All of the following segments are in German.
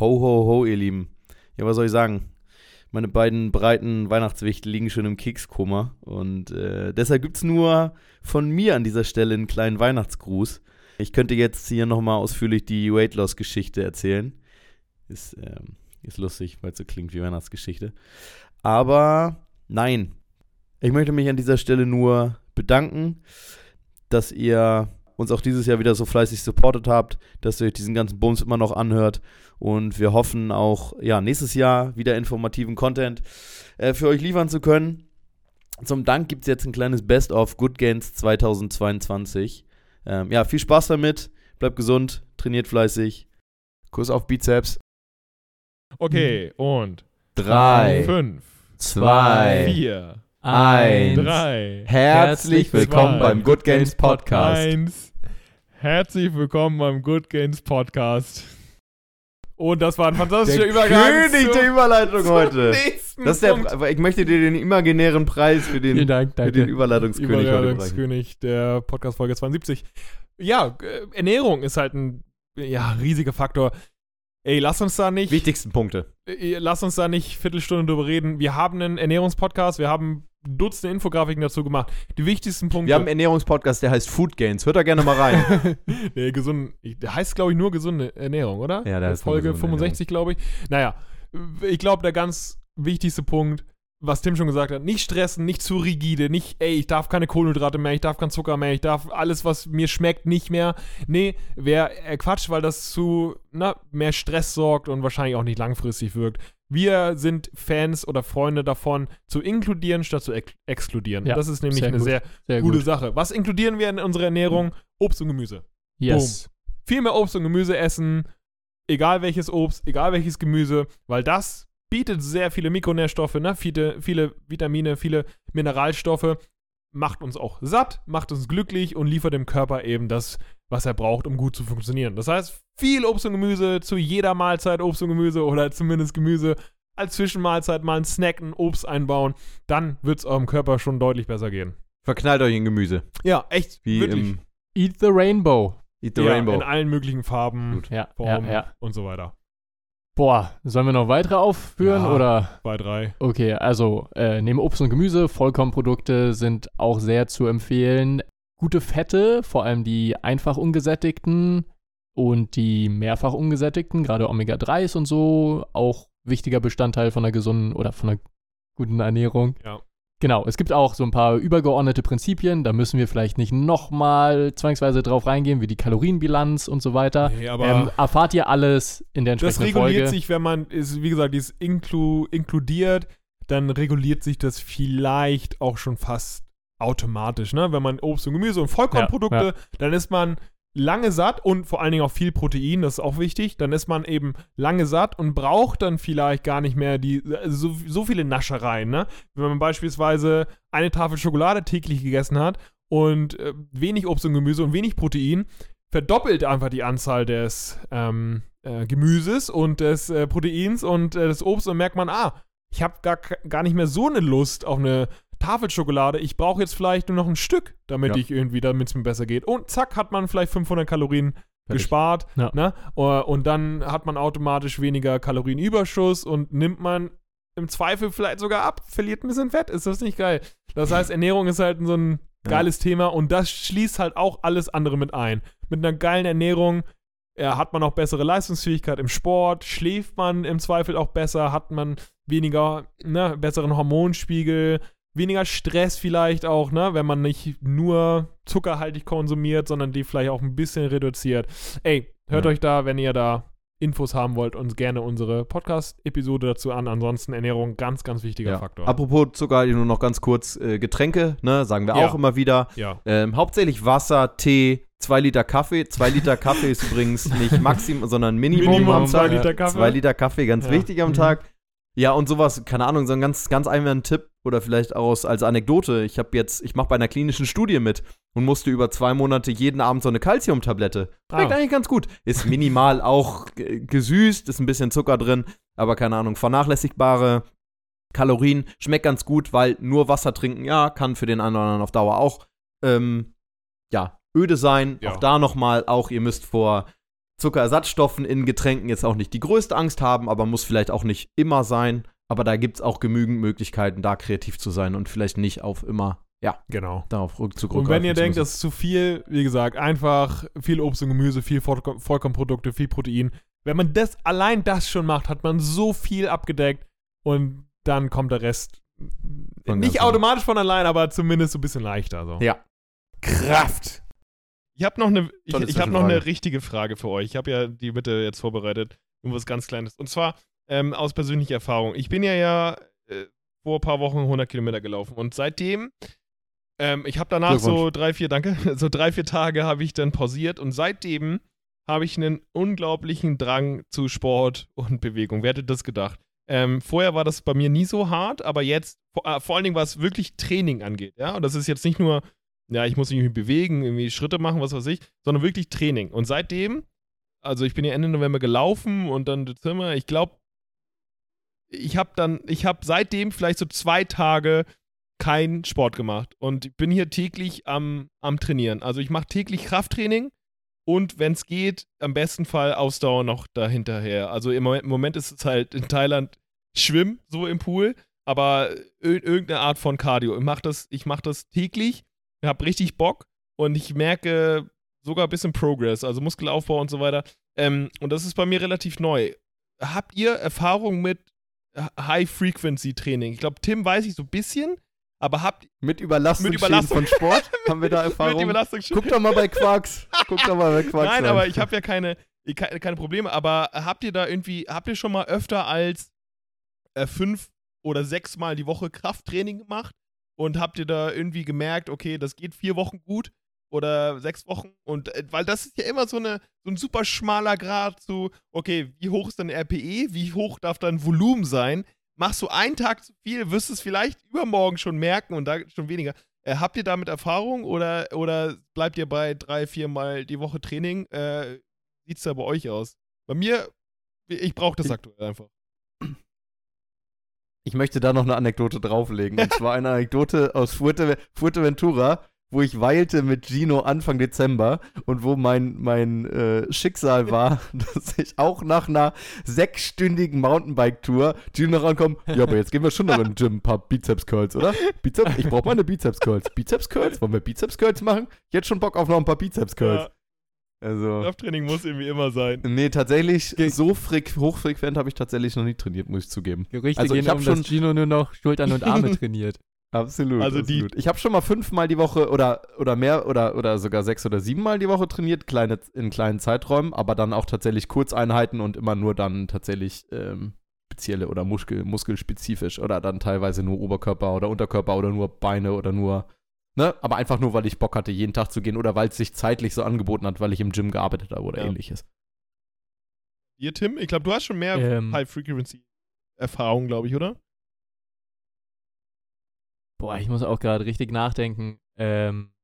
Ho, ho, ho, ihr Lieben. Ja, was soll ich sagen? Meine beiden breiten Weihnachtswichte liegen schon im Kekskummer. Und äh, deshalb gibt es nur von mir an dieser Stelle einen kleinen Weihnachtsgruß. Ich könnte jetzt hier nochmal ausführlich die Weight Loss Geschichte erzählen. Ist, ähm, ist lustig, weil es so klingt wie Weihnachtsgeschichte. Aber nein. Ich möchte mich an dieser Stelle nur bedanken, dass ihr uns auch dieses Jahr wieder so fleißig supportet habt, dass ihr euch diesen ganzen Bums immer noch anhört. Und wir hoffen auch, ja, nächstes Jahr wieder informativen Content äh, für euch liefern zu können. Zum Dank gibt es jetzt ein kleines Best-of Good Gains 2022. Ähm, ja, viel Spaß damit. Bleibt gesund, trainiert fleißig. Kuss auf Bizeps. Okay, und Drei, fünf, zwei, vier, eins. drei, Herzlich willkommen zwei, beim Good Games Podcast. eins. Herzlich willkommen beim Good Games Podcast. Und das war ein fantastischer Übergang. König der Überleitung zum heute. Das ist der, ich möchte dir den imaginären Preis für den, Vielen Dank, für den danke. Überleitungskönig. Überleitungskönig der Podcast-Folge 72. Ja, äh, Ernährung ist halt ein ja, riesiger Faktor. Ey, lass uns da nicht, Wichtigsten Punkte. äh, lass uns da nicht Viertelstunde drüber reden. Wir haben einen Ernährungspodcast, wir haben Dutzende Infografiken dazu gemacht. Die wichtigsten Punkte. Wir haben einen Ernährungspodcast, der heißt Food Gains. Hört da gerne mal rein. nee, gesund, der heißt, glaube ich, nur gesunde Ernährung, oder? Ja, der nur Folge gesunde 65, glaube ich. Naja, ich glaube, der ganz wichtigste Punkt, was Tim schon gesagt hat, nicht stressen, nicht zu rigide, nicht, ey, ich darf keine Kohlenhydrate mehr, ich darf keinen Zucker mehr, ich darf alles, was mir schmeckt, nicht mehr. Nee, wäre äh, Quatsch, weil das zu na, mehr Stress sorgt und wahrscheinlich auch nicht langfristig wirkt. Wir sind Fans oder Freunde davon, zu inkludieren statt zu ex exkludieren. Ja, das ist nämlich sehr eine gut. sehr Sehr gute gut. Sache. Was inkludieren wir in unserer Ernährung? Obst und Gemüse. Yes. Viel mehr Obst und Gemüse essen, egal welches Obst, egal welches Gemüse, weil das bietet sehr viele Mikronährstoffe, ne? viele, viele Vitamine, viele Mineralstoffe, macht uns auch satt, macht uns glücklich und liefert dem Körper eben das, was er braucht, um gut zu funktionieren. Das heißt, viel Obst und Gemüse zu jeder Mahlzeit Obst und Gemüse oder zumindest Gemüse als Zwischenmahlzeit mal ein Snack, ein Obst einbauen, dann wird es eurem Körper schon deutlich besser gehen. Verknallt euch in Gemüse. Ja, echt, Wie wirklich. im Eat the Rainbow. Eat the ja, Rainbow. In allen möglichen Farben, Gut. Ja, ja, Formen ja. und so weiter. Boah, sollen wir noch weitere aufführen Ja. oder? Bei drei. Okay, also äh, neben Obst und Gemüse, Vollkornprodukte sind auch sehr zu empfehlen. Gute Fette, vor allem die einfach ungesättigten und die mehrfach ungesättigten, gerade Omega-3s und so, auch wichtiger Bestandteil von einer gesunden oder von einer guten Ernährung. Ja. Genau, es gibt auch so ein paar übergeordnete Prinzipien, da müssen wir vielleicht nicht nochmal zwangsweise drauf reingehen, wie die Kalorienbilanz und so weiter. Nee, aber Ähm, erfahrt ihr alles in der das entsprechenden reguliert Folge. sich, wenn man, ist, wie gesagt, dieses inklu inkludiert, dann reguliert sich das vielleicht auch schon fast automatisch, ne? Wenn man Obst und Gemüse und Vollkornprodukte, Ja, ja. dann ist man lange satt und vor allen Dingen auch viel Protein, das ist auch wichtig. Dann ist man eben lange satt und braucht dann vielleicht gar nicht mehr die so, so viele Naschereien, ne? Wenn man beispielsweise eine Tafel Schokolade täglich gegessen hat und äh, wenig Obst und Gemüse und wenig Protein, verdoppelt einfach die Anzahl des ähm, äh, Gemüses und des äh, Proteins und äh, des Obst und merkt man, ah, ich habe gar, gar nicht mehr so eine Lust auf eine Tafel Schokolade. Ich brauche jetzt vielleicht nur noch ein Stück, damit Ja. ich irgendwie, damit es mir besser geht. Und zack, hat man vielleicht 500 Kalorien Fertig. gespart. Ja. Ne? Uh, Und dann hat man automatisch weniger Kalorienüberschuss und nimmt man im Zweifel vielleicht sogar ab, verliert ein bisschen Fett. Ist das nicht geil? Das heißt, Ernährung ist halt so ein Ja. geiles Thema und das schließt halt auch alles andere mit ein. Mit einer geilen Ernährung äh, hat man auch bessere Leistungsfähigkeit im Sport, schläft man im Zweifel auch besser, hat man weniger, ne, besseren Hormonspiegel, weniger Stress vielleicht auch, ne, wenn man nicht nur zuckerhaltig konsumiert, sondern die vielleicht auch ein bisschen reduziert. Ey, hört Ja. euch da, wenn ihr da Infos haben wollt, uns gerne unsere Podcast-Episode dazu an. Ansonsten Ernährung ganz, ganz wichtiger Ja. Faktor. Apropos Zucker, nur noch ganz kurz äh, Getränke, ne, sagen wir Ja. auch immer wieder. ja. Ähm, hauptsächlich Wasser, Tee, zwei Liter Kaffee. Zwei Liter Kaffee ist übrigens nicht Maximum, sondern Minimum, Minimum am zwei Tag. Liter Kaffee. Zwei Liter Kaffee, ganz wichtig am Mhm. Tag. Ja, und sowas, keine Ahnung, so ein ganz, ganz einfacher Tipp oder vielleicht auch als Anekdote. Ich habe jetzt, ich mache bei einer klinischen Studie mit und musste über zwei Monate jeden Abend so eine Calciumtablette. Schmeckt Ah. eigentlich ganz gut. Ist minimal auch gesüßt, ist ein bisschen Zucker drin, aber keine Ahnung, vernachlässigbare Kalorien. Schmeckt ganz gut, weil nur Wasser trinken, ja, kann für den einen oder anderen auf Dauer auch, ähm, ja, öde sein. Ja. Auch da nochmal, auch ihr müsst vor Zuckerersatzstoffen in Getränken jetzt auch nicht die größte Angst haben, aber muss vielleicht auch nicht immer sein. Aber da gibt es auch genügend Möglichkeiten, da kreativ zu sein und vielleicht nicht auf immer, ja, Genau. darauf rück- Und wenn ihr denkt, das ist zu viel, wie gesagt, einfach viel Obst und Gemüse, viel Vollko- Vollkornprodukte, viel Protein. Wenn man das allein das schon macht, hat man so viel abgedeckt und dann kommt der Rest Von nicht automatisch von allein, aber zumindest so ein bisschen leichter. So. Ja. Kraft. Ich habe noch eine, ich, ich habe noch eine richtige Frage für euch. Ich habe ja die Mitte jetzt vorbereitet, nur was ganz Kleines. Und zwar ähm, aus persönlicher Erfahrung. Ich bin ja ja äh, vor ein paar Wochen 100 Kilometer gelaufen und seitdem, ähm, ich habe danach so drei, vier, danke, so drei, vier Tage habe ich dann pausiert und seitdem habe ich einen unglaublichen Drang zu Sport und Bewegung. Wer hätte das gedacht? Ähm, vorher war das bei mir nie so hart, aber jetzt, vor, äh, vor allen Dingen, was wirklich Training angeht, ja, und das ist jetzt nicht nur ja, ich muss mich bewegen, irgendwie Schritte machen, was weiß ich, sondern wirklich Training. Und seitdem, also ich bin ja Ende November gelaufen und dann Dezember, ich glaube, ich habe dann, ich habe seitdem vielleicht so zwei Tage keinen Sport gemacht und bin hier täglich am, am Trainieren. Also ich mache täglich Krafttraining und wenn es geht, am besten Fall Ausdauer noch dahinterher. Also im Moment, im Moment ist es halt in Thailand Schwimmen, so im Pool, aber ir irgendeine Art von Cardio. Ich mache das, mach das täglich ich habe richtig Bock und ich merke sogar ein bisschen Progress, also Muskelaufbau und so weiter. Ähm, und das ist bei mir relativ neu. Habt ihr Erfahrung mit High-Frequency-Training? Ich glaube, Tim weiß ich so ein bisschen, aber habt Mit Überlastung, Mit Überlastung. von Sport haben wir da mit Erfahrung. Überlastung Guck doch mal bei Quarks. Guck doch mal bei Quarks. Nein, rein. aber ich habe ja keine, keine Probleme. Aber habt ihr da irgendwie, habt ihr schon mal öfter als äh, fünf oder sechs Mal die Woche Krafttraining gemacht? Und habt ihr da irgendwie gemerkt, okay, das geht vier Wochen gut oder sechs Wochen? Und äh, weil das ist ja immer so, eine, so ein super schmaler Grad zu, okay, wie hoch ist dein RPE? Wie hoch darf dein Volumen sein? Machst du einen Tag zu viel, wirst du es vielleicht übermorgen schon merken und da schon weniger. Äh, habt ihr damit Erfahrung oder, oder bleibt ihr bei drei, vier Mal die Woche Training? Äh, Sieht es da bei euch aus? Bei mir, ich brauche das aktuell einfach. Ich möchte da noch eine Anekdote drauflegen. Und zwar eine Anekdote aus Fuerte, Fuerteventura, wo ich weilte mit Gino Anfang Dezember und wo mein, mein äh, Schicksal war, dass ich auch nach einer sechsstündigen Mountainbike-Tour Gino rankomme. Ja, aber jetzt gehen wir schon noch den Gym ein paar Bizeps-Curls, oder? Bizeps, ich brauche meine Bizeps-Curls. Bizeps-Curls? Wollen wir Bizeps-Curls machen? Jetzt schon Bock auf noch ein paar Bizeps-Curls. Ja, Also. Krafttraining muss irgendwie immer sein. Nee, tatsächlich, so freq hochfrequent habe ich tatsächlich noch nie trainiert, muss ich zugeben. Gerüchte Also gehen ich hab um, schon- Gino nur noch Schultern und Arme trainiert. Absolut. Also die- absolut. Ich habe schon mal fünfmal die Woche oder, oder mehr oder, oder sogar sechs oder siebenmal die Woche trainiert, kleine, in kleinen Zeiträumen, aber dann auch tatsächlich Kurzeinheiten und immer nur dann tatsächlich ähm, spezielle oder Muskel, muskelspezifisch oder dann teilweise nur Oberkörper oder Unterkörper oder nur Beine oder nur, ne? Aber einfach nur, weil ich Bock hatte, jeden Tag zu gehen oder weil es sich zeitlich so angeboten hat, weil ich im Gym gearbeitet habe oder Ja. ähnliches. Ihr, Tim? Ich glaube, du hast schon mehr Ähm. High-Frequency-Erfahrung, glaube ich, oder? Boah, ich muss auch gerade richtig nachdenken. Ähm,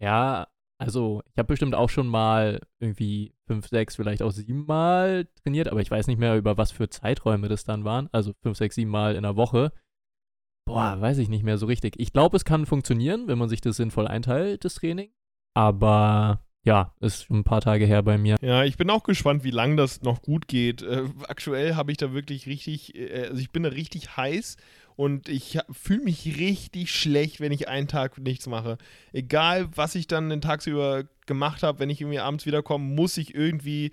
ja, also ich habe bestimmt auch schon mal irgendwie fünf, sechs, vielleicht auch sieben Mal trainiert, aber ich weiß nicht mehr, über was für Zeiträume das dann waren. Also fünf, sechs, sieben Mal in der Woche. Boah, weiß ich nicht mehr so richtig. Ich glaube, es kann funktionieren, wenn man sich das sinnvoll einteilt, das Training. Aber ja, ist schon ein paar Tage her bei mir. Ja, ich bin auch gespannt, wie lange das noch gut geht. Äh, aktuell habe ich da wirklich richtig, äh, also ich bin da richtig heiß und ich fühle mich richtig schlecht, wenn ich einen Tag nichts mache. Egal, was ich dann den tagsüber gemacht habe, wenn ich irgendwie abends wiederkomme, muss ich irgendwie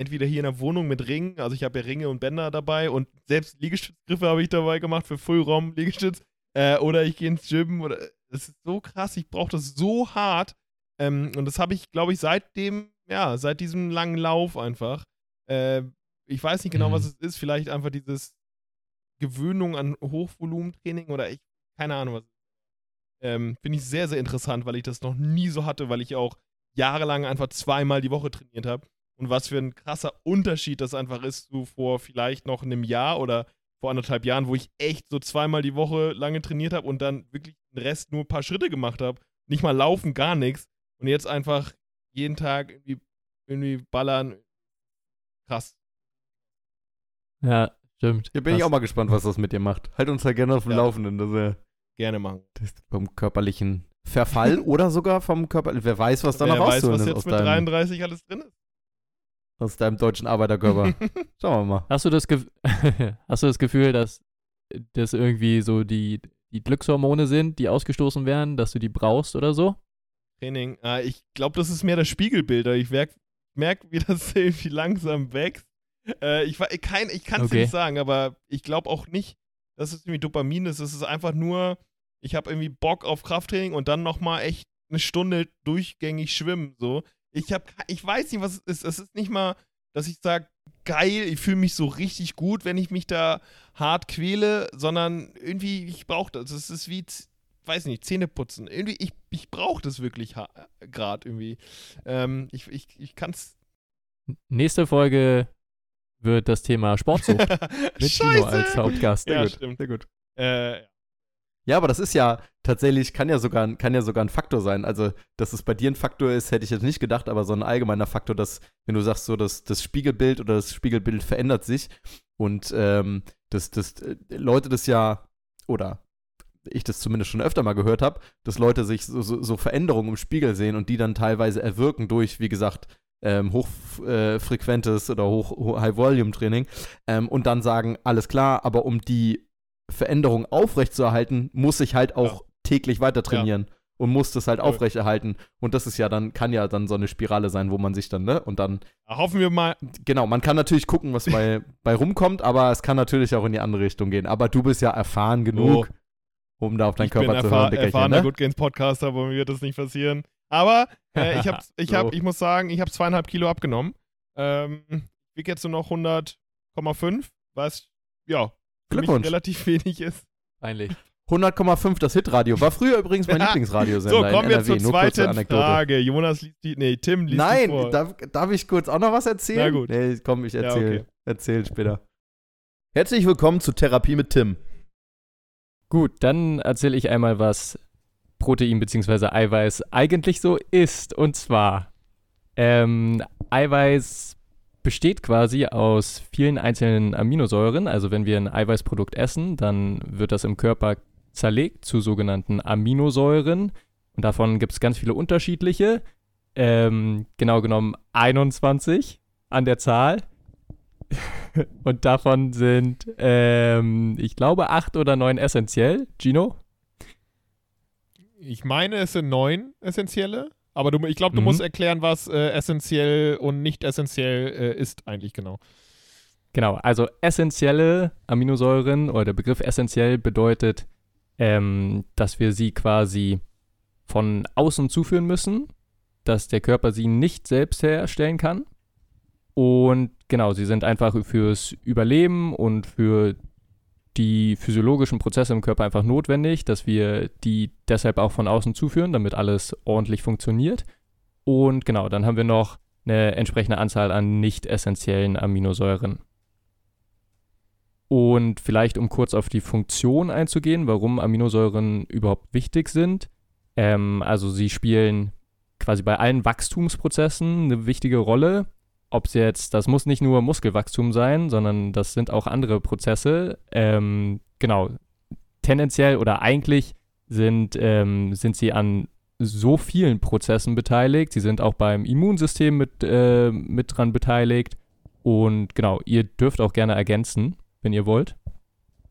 entweder hier in der Wohnung mit Ringen, also ich habe ja Ringe und Bänder dabei und selbst Liegestützgriffe habe ich dabei gemacht für Fullraum Liegestütz äh, oder ich gehe ins Gym oder das ist so krass, ich brauche das so hart ähm, und das habe ich, glaube ich, seit dem, ja, seit diesem langen Lauf einfach. Äh, ich weiß nicht genau, Mhm. was es ist. Vielleicht einfach dieses Gewöhnung an Hochvolumentraining oder ich, keine Ahnung was. Ähm, Finde ich sehr, sehr interessant, weil ich das noch nie so hatte, weil ich auch jahrelang einfach zweimal die Woche trainiert habe. Und was für ein krasser Unterschied das einfach ist zu vor vielleicht noch einem Jahr oder vor anderthalb Jahren, wo ich echt so zweimal die Woche lange trainiert habe und dann wirklich den Rest nur ein paar Schritte gemacht habe. Nicht mal laufen, gar nichts. Und jetzt einfach jeden Tag irgendwie, irgendwie ballern. Krass. Ja, stimmt. Hier bin ich Krass. auch mal gespannt, was das mit dir macht. Halt uns da gerne auf dem Ja. Laufenden. Das, äh, Gerne machen. das vom körperlichen Verfall oder sogar vom Körper. Wer weiß, was da Wer noch weiß, rauszuholen was ist jetzt aus mit deinem. 33 alles drin ist. Aus deinem deutschen Arbeiterkörper. Schauen wir mal. Hast du das, Ge Hast du das Gefühl, dass das irgendwie so die, die Glückshormone sind, die ausgestoßen werden, dass du die brauchst oder so? Training. Äh, ich glaube, das ist mehr das Spiegelbilder. Ich merke, merk, wie das irgendwie langsam wächst. Äh, ich ich kann es okay. nicht sagen, aber ich glaube auch nicht, dass es irgendwie Dopamin ist. Es ist einfach nur, ich habe irgendwie Bock auf Krafttraining und dann nochmal echt eine Stunde durchgängig schwimmen. So. Ich, hab, ich weiß nicht, was es ist. Es ist nicht mal, dass ich sage, geil, ich fühle mich so richtig gut, wenn ich mich da hart quäle, sondern irgendwie, ich brauche das. Es ist wie, weiß nicht, Zähne putzen. Irgendwie, ich, ich brauche das wirklich gerade irgendwie. Ähm, ich ich, ich kann es. Nächste Folge wird das Thema Sportsucht mit Tino als Hauptgast. Sehr ja, gut. Stimmt. Sehr gut. Äh, ja, aber das ist ja tatsächlich, kann ja, sogar, kann ja sogar ein Faktor sein. Also, dass es bei dir ein Faktor ist, hätte ich jetzt nicht gedacht, aber so ein allgemeiner Faktor, dass, wenn du sagst, so, dass das Spiegelbild oder das Spiegelbild verändert sich und ähm, dass, dass äh, Leute das ja, oder ich das zumindest schon öfter mal gehört habe, dass Leute sich so, so, so, Veränderungen im Spiegel sehen und die dann teilweise erwirken durch, wie gesagt, ähm, hochfrequentes äh, oder hoch, High-Volume-Training ähm, und dann sagen, alles klar, aber um die Veränderung aufrechtzuerhalten, muss ich halt auch ja. täglich weiter trainieren. Ja. Und muss das halt aufrechterhalten. Und das ist ja dann, kann ja dann so eine Spirale sein, wo man sich dann, ne? Und dann. Hoffen wir mal. Genau, man kann natürlich gucken, was bei, bei rumkommt, aber es kann natürlich auch in die andere Richtung gehen. Aber du bist ja erfahren genug, oh. um da auf deinen ich Körper zu hören. Ich bin erfahrener ne? Good Gains Podcaster, aber mir wird das nicht passieren. Aber äh, ich, hab, ich, hab, ich muss sagen, ich habe zweieinhalb Kilo abgenommen. Ähm, wiege jetzt nur noch 100,5, was ja Glückwunsch. relativ wenig ist. Peinlich. 100,5 das Hitradio. War früher übrigens mein Lieblingsradiosender. So, kommen wir zur zweiten Frage. Jonas liest die, nee, Tim liest Nein, die vor. Darf, darf ich kurz auch noch was erzählen? Na gut. Nee, komm, ich erzähle ja, okay. erzähl später. Herzlich willkommen zu Therapie mit Tim. Gut, dann erzähle ich einmal, was Protein bzw. Eiweiß eigentlich so ist. Und zwar, ähm, Eiweiß besteht quasi aus vielen einzelnen Aminosäuren. Also wenn wir ein Eiweißprodukt essen, dann wird das im Körper zerlegt zu sogenannten Aminosäuren. Und davon gibt es ganz viele unterschiedliche. Ähm, genau genommen 21 an der Zahl. Und davon sind, ähm, ich glaube, acht oder neun essentiell. Gino? Ich meine, es sind neun essentielle. Aber du, ich glaube, du mhm. musst erklären, was äh, essentiell und nicht essentiell äh, ist eigentlich genau. Genau, also essentielle Aminosäuren oder der Begriff essentiell bedeutet, ähm, dass wir sie quasi von außen zuführen müssen, dass der Körper sie nicht selbst herstellen kann. Und genau, sie sind einfach fürs Überleben und für die physiologischen Prozesse im Körper einfach notwendig, dass wir die deshalb auch von außen zuführen, damit alles ordentlich funktioniert. Und genau, dann haben wir noch eine entsprechende Anzahl an nicht essentiellen Aminosäuren. Und vielleicht, um kurz auf die Funktion einzugehen, warum Aminosäuren überhaupt wichtig sind. Ähm, also sie spielen quasi bei allen Wachstumsprozessen eine wichtige Rolle ob es jetzt, das muss nicht nur Muskelwachstum sein, sondern das sind auch andere Prozesse. Ähm, genau, tendenziell oder eigentlich sind, ähm, sind sie an so vielen Prozessen beteiligt. Sie sind auch beim Immunsystem mit, äh, mit dran beteiligt. Und genau, ihr dürft auch gerne ergänzen, wenn ihr wollt.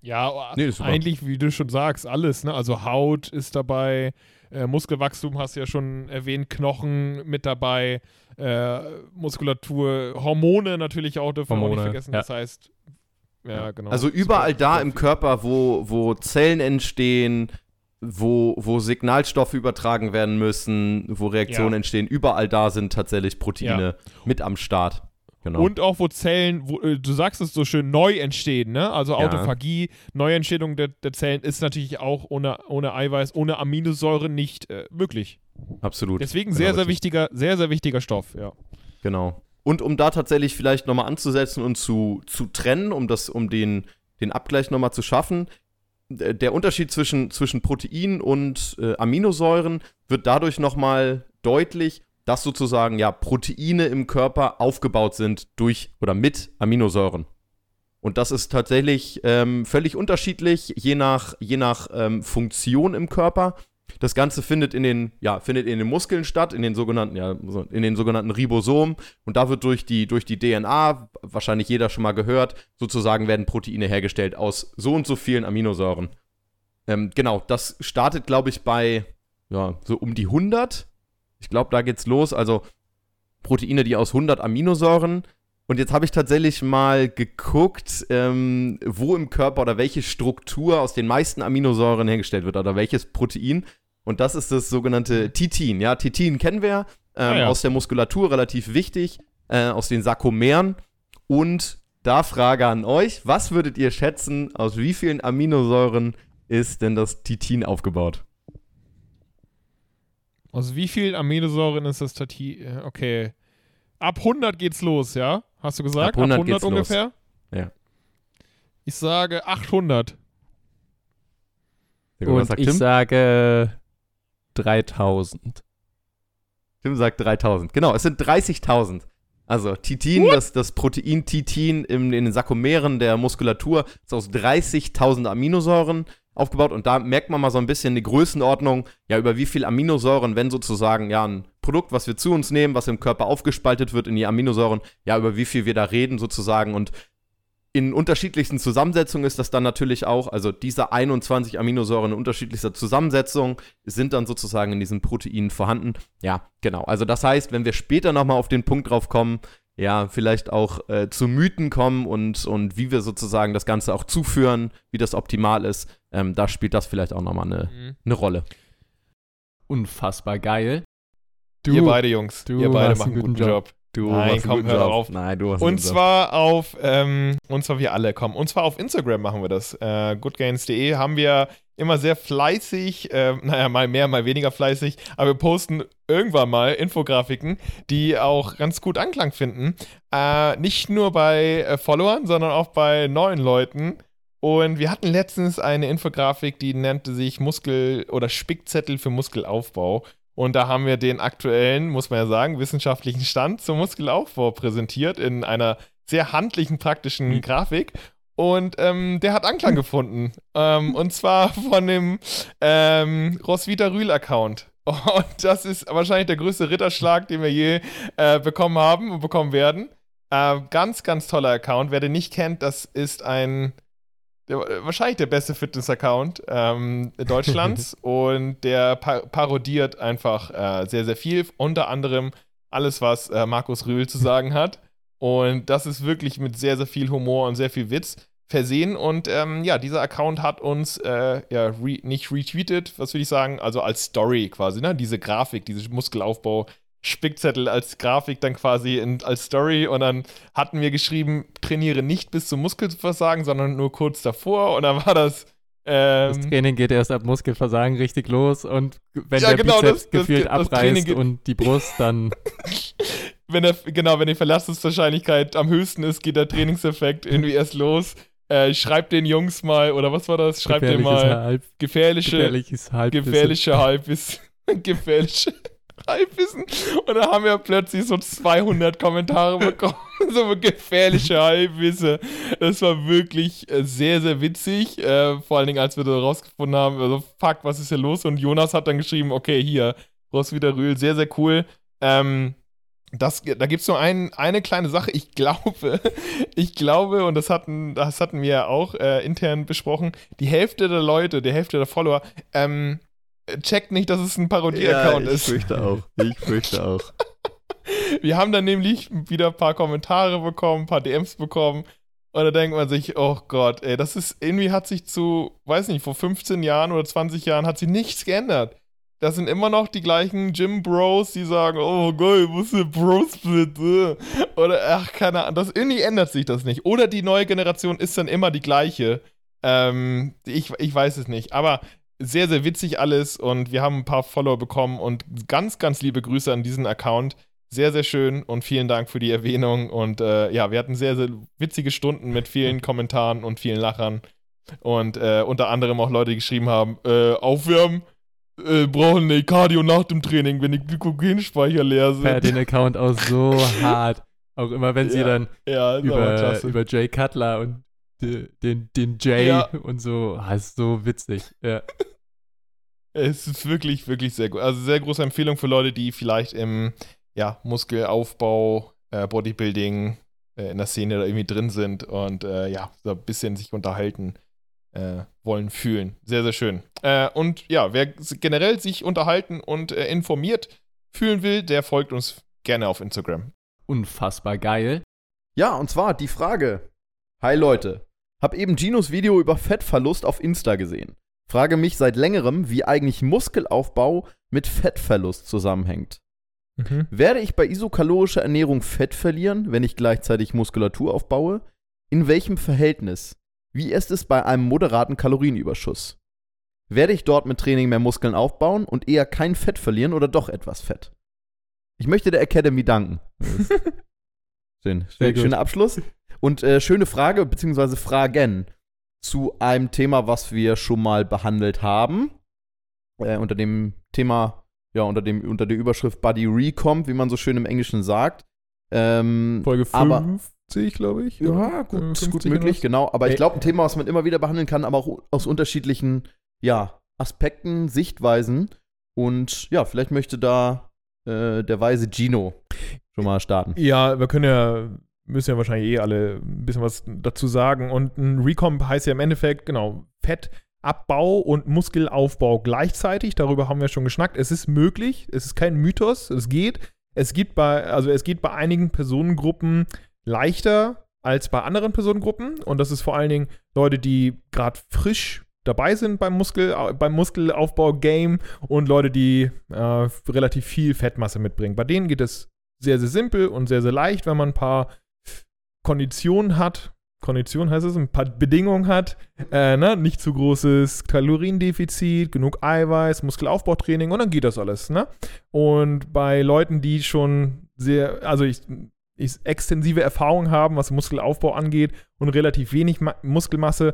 Ja, nee, eigentlich, wie du schon sagst, alles. Ne? Also Haut ist dabei, äh, Muskelwachstum hast du ja schon erwähnt, Knochen mit dabei, äh, Muskulatur, Hormone natürlich auch, dürfen Hormone, wir auch nicht vergessen. Ja. Das heißt, ja, genau. Also überall da im Körper, wo, wo Zellen entstehen, wo, wo Signalstoffe übertragen werden müssen, wo Reaktionen ja. entstehen, überall da sind tatsächlich Proteine ja. mit am Start. Genau. Und auch wo Zellen, wo, äh, du sagst es so schön, neu entstehen, ne? Also Autophagie, ja. Neuentstehung der, der, Zellen ist natürlich auch ohne, ohne Eiweiß, ohne Aminosäuren nicht äh, möglich. Absolut. Deswegen sehr, genau, sehr wichtiger, sehr, sehr wichtiger Stoff, ja. Genau. Und um da tatsächlich vielleicht nochmal anzusetzen und zu, zu trennen, um das, um den, den Abgleich nochmal zu schaffen, der Unterschied zwischen, zwischen Protein und äh, Aminosäuren wird dadurch nochmal deutlich, dass sozusagen ja Proteine im Körper aufgebaut sind durch oder mit Aminosäuren. Und das ist tatsächlich ähm, völlig unterschiedlich, je nach, je nach ähm, Funktion im Körper. Das Ganze findet in den, ja, findet in den Muskeln statt, in den sogenannten, ja, in den sogenannten Ribosomen. Und da wird durch die, durch die DNA, wahrscheinlich jeder schon mal gehört, sozusagen werden Proteine hergestellt aus so und so vielen Aminosäuren. Ähm, genau, das startet, glaube ich, bei, ja, so um die 100. Ich glaube, da geht's los. Also Proteine, die aus 100 Aminosäuren. Und jetzt habe ich tatsächlich mal geguckt, ähm, wo im Körper oder welche Struktur aus den meisten Aminosäuren hergestellt wird oder welches Protein. Und das ist das sogenannte Titin. Ja, Titin kennen wir ähm, Ah ja. aus der Muskulatur, relativ wichtig, äh, aus den Sarkomeren. Und da Frage an euch: Was würdet ihr schätzen, aus wie vielen Aminosäuren ist denn das Titin aufgebaut? Aus wie vielen Aminosäuren ist das Tati? äh, Okay. Ab 100 geht's los, ja? Hast du gesagt? Ab 100 geht's los. ungefähr? Ja. Ich sage 800. Digga, was Und sagt ich Tim? sage 3000. Tim sagt 3000. Genau, es sind 30.000. Also Titin, das, das Protein Titin im, in den Sarkomeren der Muskulatur ist aus 30.000 Aminosäuren aufgebaut und da merkt man mal so ein bisschen die Größenordnung, ja, über wie viel Aminosäuren, wenn sozusagen, ja, ein Produkt, was wir zu uns nehmen, was im Körper aufgespaltet wird in die Aminosäuren, ja, über wie viel wir da reden sozusagen und in unterschiedlichsten Zusammensetzungen ist das dann natürlich auch, also diese 21 Aminosäuren in unterschiedlichster Zusammensetzung sind dann sozusagen in diesen Proteinen vorhanden. Ja, genau. Also das heißt, wenn wir später nochmal auf den Punkt drauf kommen, ja, vielleicht auch äh, zu Mythen kommen und, und wie wir sozusagen das Ganze auch zuführen, wie das optimal ist, ähm, da spielt das vielleicht auch nochmal eine, Mhm. eine Rolle. Unfassbar geil. Du, ihr beide Jungs, du ihr beide machen einen guten guten Job. Du Nein, komm, hör Job. auf. Nein, du hast Und Job. zwar auf, ähm, und zwar wir alle, komm, und zwar auf Instagram machen wir das. Äh, goodgains.de haben wir immer sehr fleißig, äh, naja, mal mehr, mal weniger fleißig, aber wir posten irgendwann mal Infografiken, die auch ganz gut Anklang finden. Äh, nicht nur bei äh, Followern, sondern auch bei neuen Leuten. Und wir hatten letztens eine Infografik, die nannte sich Muskel- oder Spickzettel für Muskelaufbau. Und da haben wir den aktuellen, muss man ja sagen, wissenschaftlichen Stand zum Muskelaufbau präsentiert in einer sehr handlichen, praktischen Mhm. Grafik. Und ähm, der hat Anklang gefunden. Ähm, und zwar von dem ähm, Roswitha Rühl-Account. Und das ist wahrscheinlich der größte Ritterschlag, den wir je äh, bekommen haben und bekommen werden. Äh, ganz, ganz toller Account. Wer den nicht kennt, das ist ein der, wahrscheinlich der beste Fitness-Account ähm, Deutschlands und der pa parodiert einfach äh, sehr, sehr viel. Unter anderem alles, was äh, Markus Rühl zu sagen hat. Und das ist wirklich mit sehr, sehr viel Humor und sehr viel Witz versehen. Und ähm, ja, dieser Account hat uns äh, ja re nicht retweetet, was würde ich sagen, also als Story quasi, ne? Diese Grafik, diese Muskelaufbau. Spickzettel als Grafik dann quasi in, als Story und dann hatten wir geschrieben, trainiere nicht bis zum Muskelversagen, sondern nur kurz davor und dann war das Das ähm, Training geht erst ab Muskelversagen richtig los und wenn Ja, der genau, Bizeps das- das gefühlt das abreißt und die Brust, dann wenn der, genau, wenn die Verlassenswahrscheinlichkeit am höchsten ist, geht der Trainingseffekt irgendwie erst los. Äh, schreibt den Jungs mal, oder was war das? Schreibt den mal Halb, gefährliche, gefährliches Halbwissen. gefährliche Halbwissen. gefährliche Halbwissen. Und dann haben wir plötzlich so 200 Kommentare bekommen. so gefährliche Halbwisse. Das war wirklich äh, sehr, sehr witzig. Äh, vor allen Dingen, als wir da rausgefunden haben, also fuck, was ist hier los? Und Jonas hat dann geschrieben, okay, hier, Roswitha Rühl, sehr, sehr cool. Ähm, das, da gibt es nur ein, eine kleine Sache. Ich glaube, ich glaube, und das hatten, das hatten wir ja auch äh, intern besprochen, die Hälfte der Leute, die Hälfte der Follower, ähm, checkt nicht, dass es ein Parodie-Account ich ist. fürchte auch. Ich fürchte auch. Wir haben dann nämlich wieder ein paar Kommentare bekommen, ein paar DMs bekommen. Und da denkt man sich, oh Gott, ey, das ist, irgendwie hat sich zu, weiß nicht, vor 15 Jahren oder 20 Jahren hat sich nichts geändert. Das sind immer noch die gleichen Gym-Bros, die sagen, oh geil, wo ist der Bro-Split? äh? Oder, ach, keine Ahnung, das, irgendwie ändert sich das nicht. Oder die neue Generation ist dann immer die gleiche. Ähm, ich, ich weiß es nicht. Aber sehr, sehr witzig alles und wir haben ein paar Follower bekommen und ganz, ganz liebe Grüße an diesen Account. Sehr, sehr schön und vielen Dank für die Erwähnung. Und äh, ja, wir hatten sehr, sehr witzige Stunden mit vielen Kommentaren und vielen Lachern. Und äh, unter anderem auch Leute, die geschrieben haben, äh, aufwärmen, äh, brauchen eine Cardio nach dem Training, wenn die Glykogenspeicher leer sind. den Account auch so hart. Auch immer, wenn sie Ja, dann Ja, über, über Jay Cutler und de- den, den Jay Ja. und so, ah, ist so witzig. Ja. Es ist wirklich, wirklich sehr gut. Also sehr große Empfehlung für Leute, die vielleicht im ja, Muskelaufbau, äh, Bodybuilding äh, in der Szene da irgendwie drin sind und äh, ja, so ein bisschen sich unterhalten äh, wollen, fühlen. Sehr, sehr schön. Äh, und ja, wer generell sich unterhalten und äh, informiert fühlen will, der folgt uns gerne auf Instagram. Unfassbar geil. Ja, und zwar die Frage. Hi Leute, hab eben Ginos Video über Fettverlust auf Insta gesehen. Frage mich seit längerem, wie eigentlich Muskelaufbau mit Fettverlust zusammenhängt. Werde ich bei isokalorischer Ernährung Fett verlieren, wenn ich gleichzeitig Muskulatur aufbaue? In welchem Verhältnis? Wie ist es bei einem moderaten Kalorienüberschuss? Werde ich dort mit Training mehr Muskeln aufbauen und eher kein Fett verlieren oder doch etwas Fett? Ich möchte der Academy danken. Schön, Sehr schön schöner Abschluss. Und äh, schöne Frage, beziehungsweise Fragen zu einem Thema, was wir schon mal behandelt haben. Äh, unter dem Thema, ja, unter, dem, unter der Überschrift Body Recomp, wie man so schön im Englischen sagt. Ähm, Folge aber- 50, glaube ich. ja, gut, 50 gut möglich, was? genau. Aber ich glaube, ein Thema, was man immer wieder behandeln kann, aber auch aus unterschiedlichen, ja, Aspekten, Sichtweisen. Und ja, vielleicht möchte da äh, der weise Gino schon mal starten. Ja, wir können ja, müssen ja wahrscheinlich eh alle ein bisschen was dazu sagen. Und ein Recomp heißt ja im Endeffekt, genau, Fettabbau und Muskelaufbau gleichzeitig. Darüber haben wir schon geschnackt. Es ist möglich, es ist kein Mythos, es geht. Es gibt bei, also es geht bei einigen Personengruppen leichter als bei anderen Personengruppen. Und das ist vor allen Dingen Leute, die gerade frisch dabei sind beim, Muskel, beim Muskelaufbau-Game und Leute, die äh, relativ viel Fettmasse mitbringen. Bei denen geht es sehr, sehr simpel und sehr, sehr leicht, wenn man ein paar Konditionen hat. Kondition heißt es, ein paar Bedingungen hat, äh, ne? nicht zu großes Kaloriendefizit, genug Eiweiß, Muskelaufbautraining und dann geht das alles. Ne? Und bei Leuten, die schon sehr, also ich extensive Erfahrung haben, was Muskelaufbau angeht und relativ wenig Ma Muskelmasse,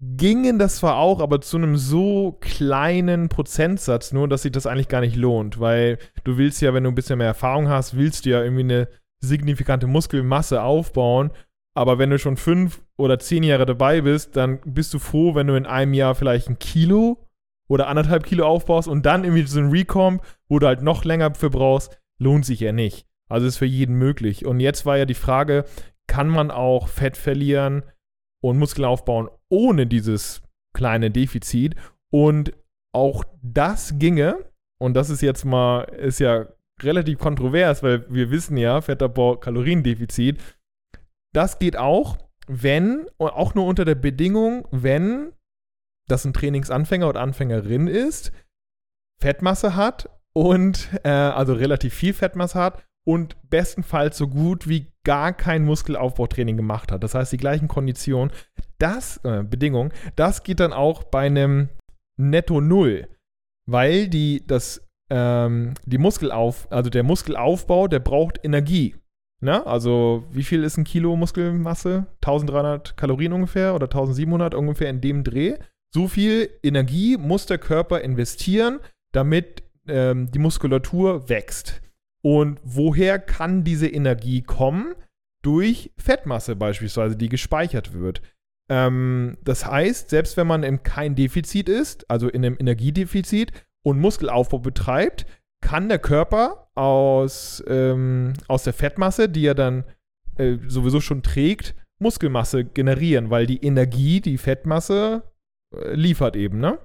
gingen das zwar auch, aber zu einem so kleinen Prozentsatz nur, dass sich das eigentlich gar nicht lohnt, weil du willst ja, wenn du ein bisschen mehr Erfahrung hast, willst du ja irgendwie eine signifikante Muskelmasse aufbauen, aber wenn du schon fünf oder zehn Jahre dabei bist, dann bist du froh, wenn du in einem Jahr vielleicht ein Kilo oder anderthalb Kilo aufbaust und dann irgendwie so ein Recomp, wo du halt noch länger für brauchst, lohnt sich ja nicht. Also ist für jeden möglich. Und jetzt war ja die Frage, kann man auch Fett verlieren und Muskeln aufbauen ohne dieses kleine Defizit? Und auch das ginge, und das ist jetzt mal, ist ja relativ kontrovers, weil wir wissen ja, Fettabbau, Kaloriendefizit, das geht auch, wenn, auch nur unter der Bedingung, wenn das ein Trainingsanfänger oder Anfängerin ist, Fettmasse hat und äh, also relativ viel Fettmasse hat und bestenfalls so gut wie gar kein Muskelaufbautraining gemacht hat. Das heißt, die gleichen Konditionen, das, äh, Bedingung, das geht dann auch bei einem Netto Null, weil die, das, ähm, die Muskelauf, also der Muskelaufbau, der braucht Energie. Ne? Also, wie viel ist ein Kilo Muskelmasse? 1300 Kalorien ungefähr oder 1700 ungefähr in dem Dreh. So viel Energie muss der Körper investieren, damit ähm, die Muskulatur wächst. Und woher kann diese Energie kommen? Durch Fettmasse beispielsweise, die gespeichert wird. Ähm, das heißt, selbst wenn man in kein Defizit ist, also in einem Energiedefizit und Muskelaufbau betreibt, kann der Körper aus, ähm, aus der Fettmasse, die er dann äh, sowieso schon trägt, Muskelmasse generieren, weil die Energie, die Fettmasse äh, liefert eben, ne?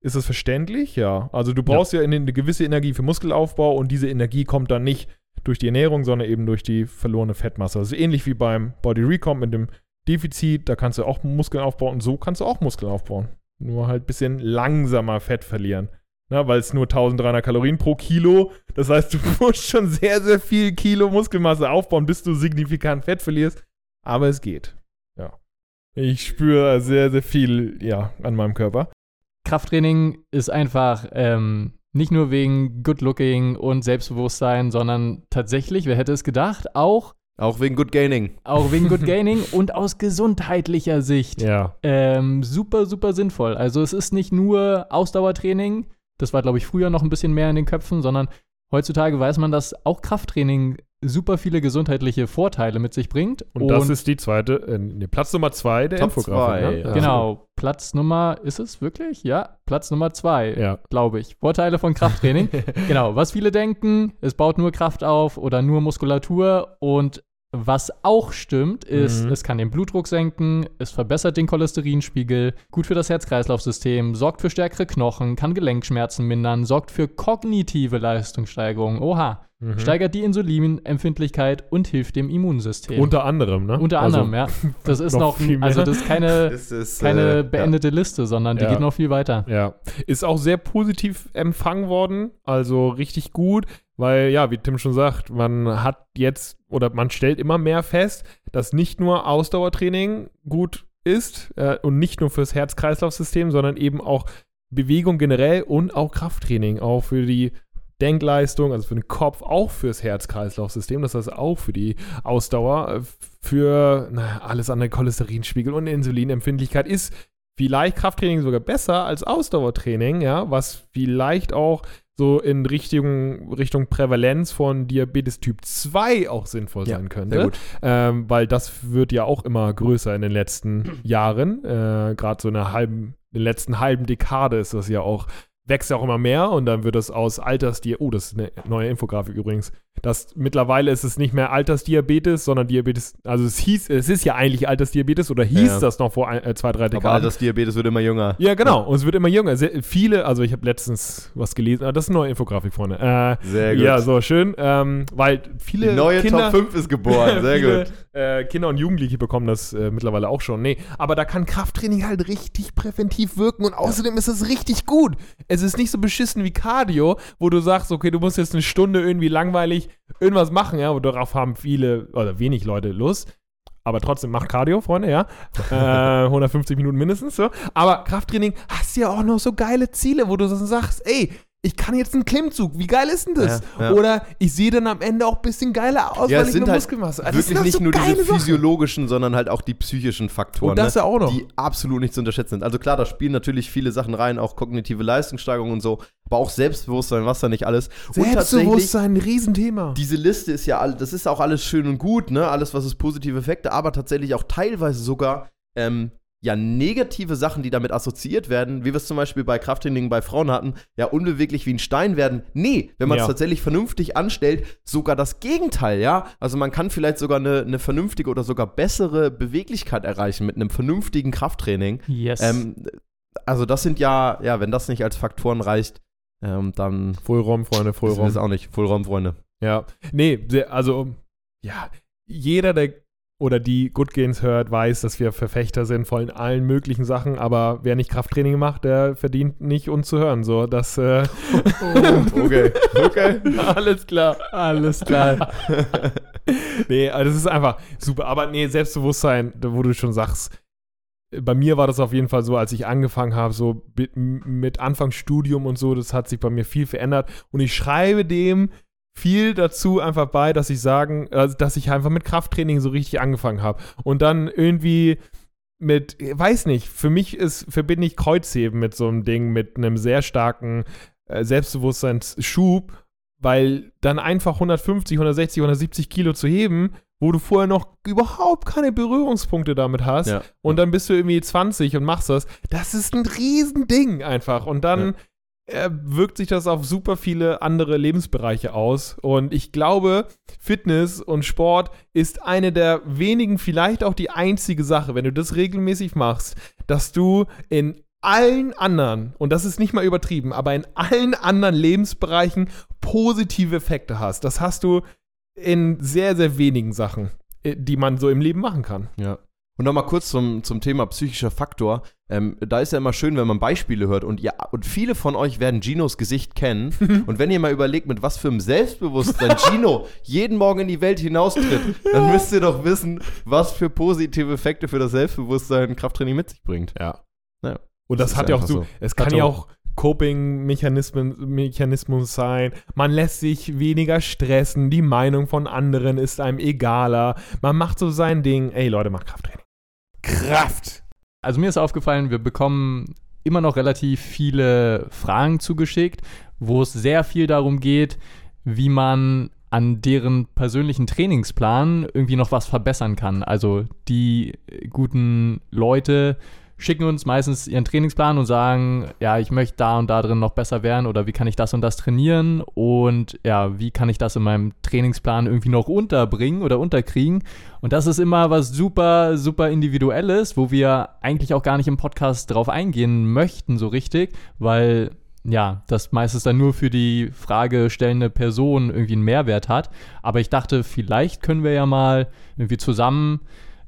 Ist das verständlich? Ja. Also du brauchst ja, eine, eine gewisse Energie für Muskelaufbau und diese Energie kommt dann nicht durch die Ernährung, sondern eben durch die verlorene Fettmasse. Also ähnlich wie beim Body Recomp mit dem Defizit, da kannst du auch Muskeln aufbauen und so kannst du auch Muskeln aufbauen. Nur halt ein bisschen langsamer Fett verlieren. Na, weil es nur 1300 Kalorien pro Kilo. Das heißt, du musst schon sehr, sehr viel Kilo Muskelmasse aufbauen, bis du signifikant Fett verlierst. Aber es geht. Ja. Ich spüre sehr, sehr viel, ja, an meinem Körper. Krafttraining ist einfach ähm, nicht nur wegen Good Looking und Selbstbewusstsein, sondern tatsächlich, wer hätte es gedacht, auch, Auch wegen Good Gaining. auch wegen Good Gaining und aus gesundheitlicher Sicht Ja. ähm, super, super sinnvoll. Also es ist nicht nur Ausdauertraining, das war, glaube ich, früher noch ein bisschen mehr in den Köpfen, sondern heutzutage weiß man, dass auch Krafttraining super viele gesundheitliche Vorteile mit sich bringt. Und, das ist die zweite, äh, nee, Platz Nummer zwei der Top Infografik. zwei, ne? ja. Genau, Platz Nummer, ist es wirklich? Ja, Platz Nummer zwei, Ja. glaube ich. Vorteile von Krafttraining. genau, was viele denken, es baut nur Kraft auf oder nur Muskulatur und was auch stimmt, ist, Mhm. es kann den Blutdruck senken, es verbessert den Cholesterinspiegel, gut für das Herz-Kreislauf-System, sorgt für stärkere Knochen, kann Gelenkschmerzen mindern, sorgt für kognitive Leistungssteigerung. Oha, Mhm. steigert die Insulinempfindlichkeit und hilft dem Immunsystem. Unter anderem, ne? Unter Also, anderem, ja. Das ist noch noch, also das ist keine, Das ist, keine äh, beendete Liste, sondern die Ja. geht noch viel weiter. Ja, ist auch sehr positiv empfangen worden, also richtig gut, weil ja, wie Tim schon sagt, man hat jetzt oder man stellt immer mehr fest, dass nicht nur Ausdauertraining gut ist äh, und nicht nur fürs Herz-Kreislauf-System, sondern eben auch Bewegung generell und auch Krafttraining, auch für die Denkleistung, also für den Kopf, auch fürs Herz-Kreislauf-System, das heißt auch für die Ausdauer, äh, für na, alles an der Cholesterinspiegel und Insulinempfindlichkeit ist vielleicht Krafttraining sogar besser als Ausdauertraining, ja, was vielleicht auch so in Richtung, Richtung Prävalenz von Diabetes Typ 2 auch sinnvoll Ja, sein könnte. sehr gut. Ähm, weil das wird ja auch immer größer in den letzten Jahren. Äh, Gerade so in der halben, in der letzten halben Dekade ist das ja auch, wächst ja auch immer mehr und dann wird das aus Altersdiabetes, oh, das ist eine neue Infografik übrigens, dass mittlerweile ist es nicht mehr Altersdiabetes, sondern Diabetes, also es hieß, es ist ja eigentlich Altersdiabetes oder hieß Ja. das noch vor ein, äh, zwei, drei Aber Dekaden. das Diabetes wird immer jünger. Ja, genau. Und es wird immer jünger. Sehr, viele, also ich habe letztens was gelesen. Ah, das ist eine neue Infografik vorne. Äh, Sehr gut. ja, so schön. Ähm, weil viele Die neue Kinder, Top 5 ist geboren. Sehr viele, gut. Äh, Kinder und Jugendliche bekommen das äh, mittlerweile auch schon. Nee, aber da kann Krafttraining halt richtig präventiv wirken und außerdem ist es richtig gut. Es ist nicht so beschissen wie Cardio, wo du sagst, okay, du musst jetzt eine Stunde irgendwie langweilig irgendwas machen, ja, und darauf haben viele oder wenig Leute Lust. Aber trotzdem macht Cardio, Freunde, ja. Äh, 150 Minuten mindestens, so. Aber Krafttraining hast ja auch noch so geile Ziele, wo du sagst, ey, ich kann jetzt einen Klimmzug. Wie geil ist denn das? Ja, ja. Oder ich sehe dann am Ende auch ein bisschen geiler aus, Ja, weil es ich sind eine halt Muskelmasse. Also das Wirklich nicht so nur diese Sachen. physiologischen, sondern halt auch die psychischen Faktoren. Und das ne? ja auch noch. Die absolut nicht zu unterschätzen sind. Also klar, da spielen natürlich viele Sachen rein, auch kognitive Leistungssteigerung und so, aber auch Selbstbewusstsein, was da nicht alles. Selbstbewusstsein, ein Riesenthema. diese Liste ist ja, das ist auch alles schön und gut, ne? Alles, was ist positive Effekte, aber tatsächlich auch teilweise sogar ähm, ja negative Sachen, die damit assoziiert werden, wie wir es zum Beispiel bei Krafttraining bei Frauen hatten, ja unbeweglich wie ein Stein werden. Nee, wenn man es Ja. tatsächlich vernünftig anstellt, sogar das Gegenteil, ja. Also man kann vielleicht sogar eine, eine vernünftige oder sogar bessere Beweglichkeit erreichen mit einem vernünftigen Krafttraining. Yes. Ähm, also das sind ja, ja, wenn das nicht als Faktoren reicht, ähm, dann Vollraum, Freunde, Vollraum. es auch nicht. Vollraumfreunde. Ja, nee, also, ja, jeder, der oder die Good Gains hört, weiß, dass wir Verfechter sind von allen möglichen Sachen, aber wer nicht Krafttraining macht, der verdient nicht uns zu hören. So, das, äh, Okay, okay. alles klar. Alles klar. Nee, also das ist einfach super. Aber nee, Selbstbewusstsein, da wo du schon sagst, bei mir war das auf jeden Fall so, als ich angefangen habe, so mit, mit Anfangsstudium und so, das hat sich bei mir viel verändert. Und ich schreibe dem viel dazu einfach bei, dass ich sagen, also dass ich einfach mit Krafttraining so richtig angefangen habe. Und dann irgendwie mit, weiß nicht, für mich ist, verbinde ich Kreuzheben mit so einem Ding, mit einem sehr starken äh, Selbstbewusstseinsschub, weil dann einfach 150, 160, 170 Kilo zu heben, wo du vorher noch überhaupt keine Berührungspunkte damit hast Ja. und dann bist du irgendwie 20 und machst das, das ist ein Riesending einfach und dann äh, wirkt sich das auf super viele andere Lebensbereiche aus und ich glaube, Fitness und Sport ist eine der wenigen, vielleicht auch die einzige Sache, wenn du das regelmäßig machst, dass du in allen anderen, und das ist nicht mal übertrieben, aber in allen anderen Lebensbereichen positive Effekte hast. Das hast du in sehr, sehr wenigen Sachen, äh, die man so im Leben machen kann. Ja. Und nochmal kurz zum, zum Thema psychischer Faktor. Ähm, da ist ja immer schön, wenn man Beispiele hört. Und ja, und viele von euch werden Ginos Gesicht kennen. und wenn ihr mal überlegt, mit was für einem Selbstbewusstsein Gino jeden Morgen in die Welt hinaustritt, dann müsst ihr doch wissen, was für positive Effekte für das Selbstbewusstsein Krafttraining mit sich bringt. Ja. Ja. Und das, Das hat ja auch so, so. es kann ja auch- auch Coping-Mechanismen Mechanismus sein. Man lässt sich weniger stressen, die Meinung von anderen ist einem egaler. Man macht so sein Ding. Ey Leute, macht Krafttraining. Kraft! Also mir ist aufgefallen, wir bekommen immer noch relativ viele Fragen zugeschickt, wo es sehr viel darum geht, wie man an deren persönlichen Trainingsplan irgendwie noch was verbessern kann. Also die guten Leute schicken uns meistens ihren Trainingsplan und sagen, ja, ich möchte da und da drin noch besser werden oder wie kann ich das und das trainieren und ja, wie kann ich das in meinem Trainingsplan irgendwie noch unterbringen oder unterkriegen. Und das ist immer was super, super individuelles, wo wir eigentlich auch gar nicht im Podcast drauf eingehen möchten so richtig, weil ja, das meistens dann nur für die fragestellende Person irgendwie einen Mehrwert hat. Aber ich dachte, vielleicht können wir ja mal irgendwie zusammen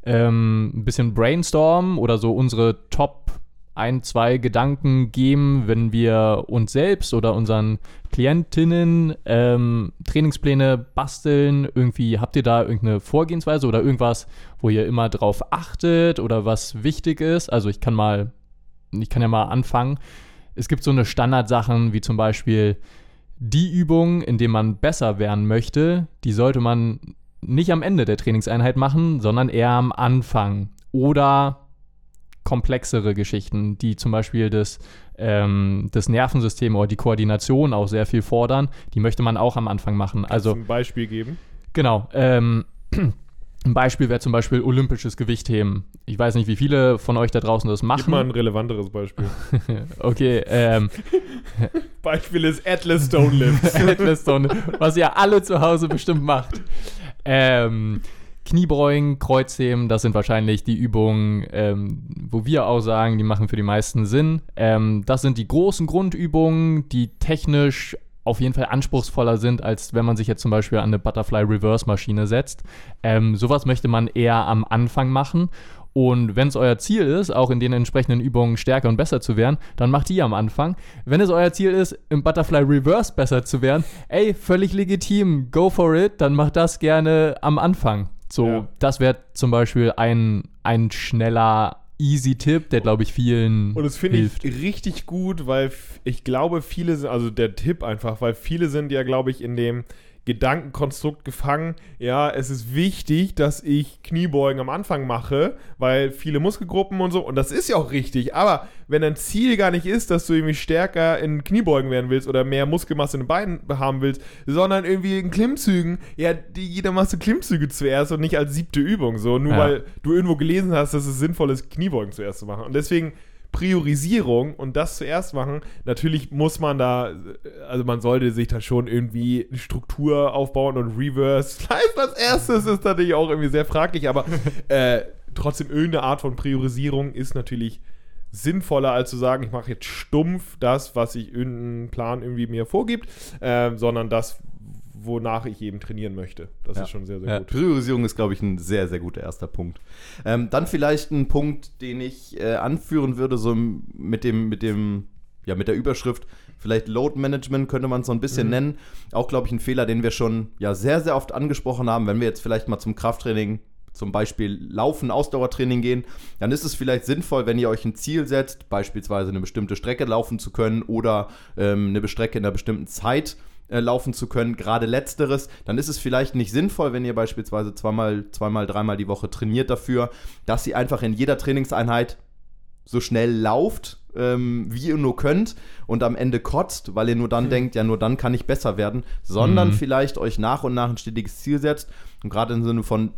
ähm, ein bisschen brainstormen oder so unsere Top ein, zwei Gedanken geben, wenn wir uns selbst oder unseren Klientinnen ähm, Trainingspläne basteln. Irgendwie habt ihr da irgendeine Vorgehensweise oder irgendwas, wo ihr immer drauf achtet oder was wichtig ist? Also ich kann mal, ich kann ja mal anfangen. Es gibt so eine Standardsachen wie zum Beispiel die Übung, in dem man besser werden möchte, die sollte man nicht am Ende der Trainingseinheit machen, sondern eher am Anfang. Oder komplexere Geschichten, die zum Beispiel das, ähm, das Nervensystem oder die Koordination auch sehr viel fordern, die möchte man auch am Anfang machen. Also ein Beispiel geben. Genau. Ähm, ein Beispiel wäre zum Beispiel olympisches Gewichtheben. Ich weiß nicht, wie viele von euch da draußen das Gib machen. mal ein relevanteres Beispiel. okay, ähm, Beispiel ist Atlas Stone Lifts. Atlas Stone, was ihr alle zu Hause bestimmt macht. Ähm, Kniebeugen, Kreuzheben, das sind wahrscheinlich die Übungen, ähm, wo wir auch sagen, die machen für die meisten Sinn. Ähm, das sind die großen Grundübungen, die technisch auf jeden Fall anspruchsvoller sind, als wenn man sich jetzt zum Beispiel an eine Butterfly Reverse Maschine setzt. Ähm, sowas möchte man eher am Anfang machen. Und wenn es euer Ziel ist, auch in den entsprechenden Übungen stärker und besser zu werden, dann macht die am Anfang. Wenn es euer Ziel ist, im Butterfly Reverse besser zu werden, ey, völlig legitim, go for it, dann macht das gerne am Anfang. So, Ja. das wäre zum Beispiel ein, ein schneller, easy Tipp, der, glaube ich, vielen Und das finde ich hilft. richtig gut, weil ich glaube, viele sind, also der Tipp einfach, weil viele sind ja, glaube ich, in dem Gedankenkonstrukt gefangen, ja, es ist wichtig, dass ich Kniebeugen am Anfang mache, weil viele Muskelgruppen und so, und das ist ja auch richtig, aber wenn dein Ziel gar nicht ist, dass du irgendwie stärker in Kniebeugen werden willst oder mehr Muskelmasse in den Beinen haben willst, sondern irgendwie in Klimmzügen, ja, die, jeder machst du Klimmzüge zuerst und nicht als siebte Übung, so, nur Ja. weil du irgendwo gelesen hast, dass es sinnvoll ist, Kniebeugen zuerst zu machen. Und deswegen Priorisierung und das zuerst machen. Natürlich muss man da, also man sollte sich da schon irgendwie eine Struktur aufbauen und Reverse Slice als erstes ist natürlich auch irgendwie sehr fraglich, aber äh, trotzdem irgendeine Art von Priorisierung ist natürlich sinnvoller, als zu sagen, ich mache jetzt stumpf das, was ich irgendein Plan irgendwie mir vorgibt, äh, sondern das, wonach ich eben trainieren möchte. Das Ja. ist schon sehr, sehr Ja, gut. Priorisierung ist, glaube ich, ein sehr, sehr guter erster Punkt. Ähm, dann vielleicht ein Punkt, den ich äh, anführen würde, so mit dem, mit dem, ja, mit der Überschrift, vielleicht Load Management könnte man es so ein bisschen Mhm. nennen. Auch, glaube ich, ein Fehler, den wir schon ja sehr, sehr oft angesprochen haben. Wenn wir jetzt vielleicht mal zum Krafttraining, zum Beispiel Laufen, Ausdauertraining gehen, dann ist es vielleicht sinnvoll, wenn ihr euch ein Ziel setzt, beispielsweise eine bestimmte Strecke laufen zu können oder ähm, eine Strecke in einer bestimmten Zeit äh, laufen zu können, gerade letzteres, dann ist es vielleicht nicht sinnvoll, wenn ihr beispielsweise zweimal, zweimal, dreimal die Woche trainiert dafür, dass ihr einfach in jeder Trainingseinheit so schnell lauft, ähm, wie ihr nur könnt und am Ende kotzt, weil ihr nur dann denkt, ja, nur dann kann ich besser werden, sondern Mhm. vielleicht euch nach und nach ein stetiges Ziel setzt und gerade im Sinne von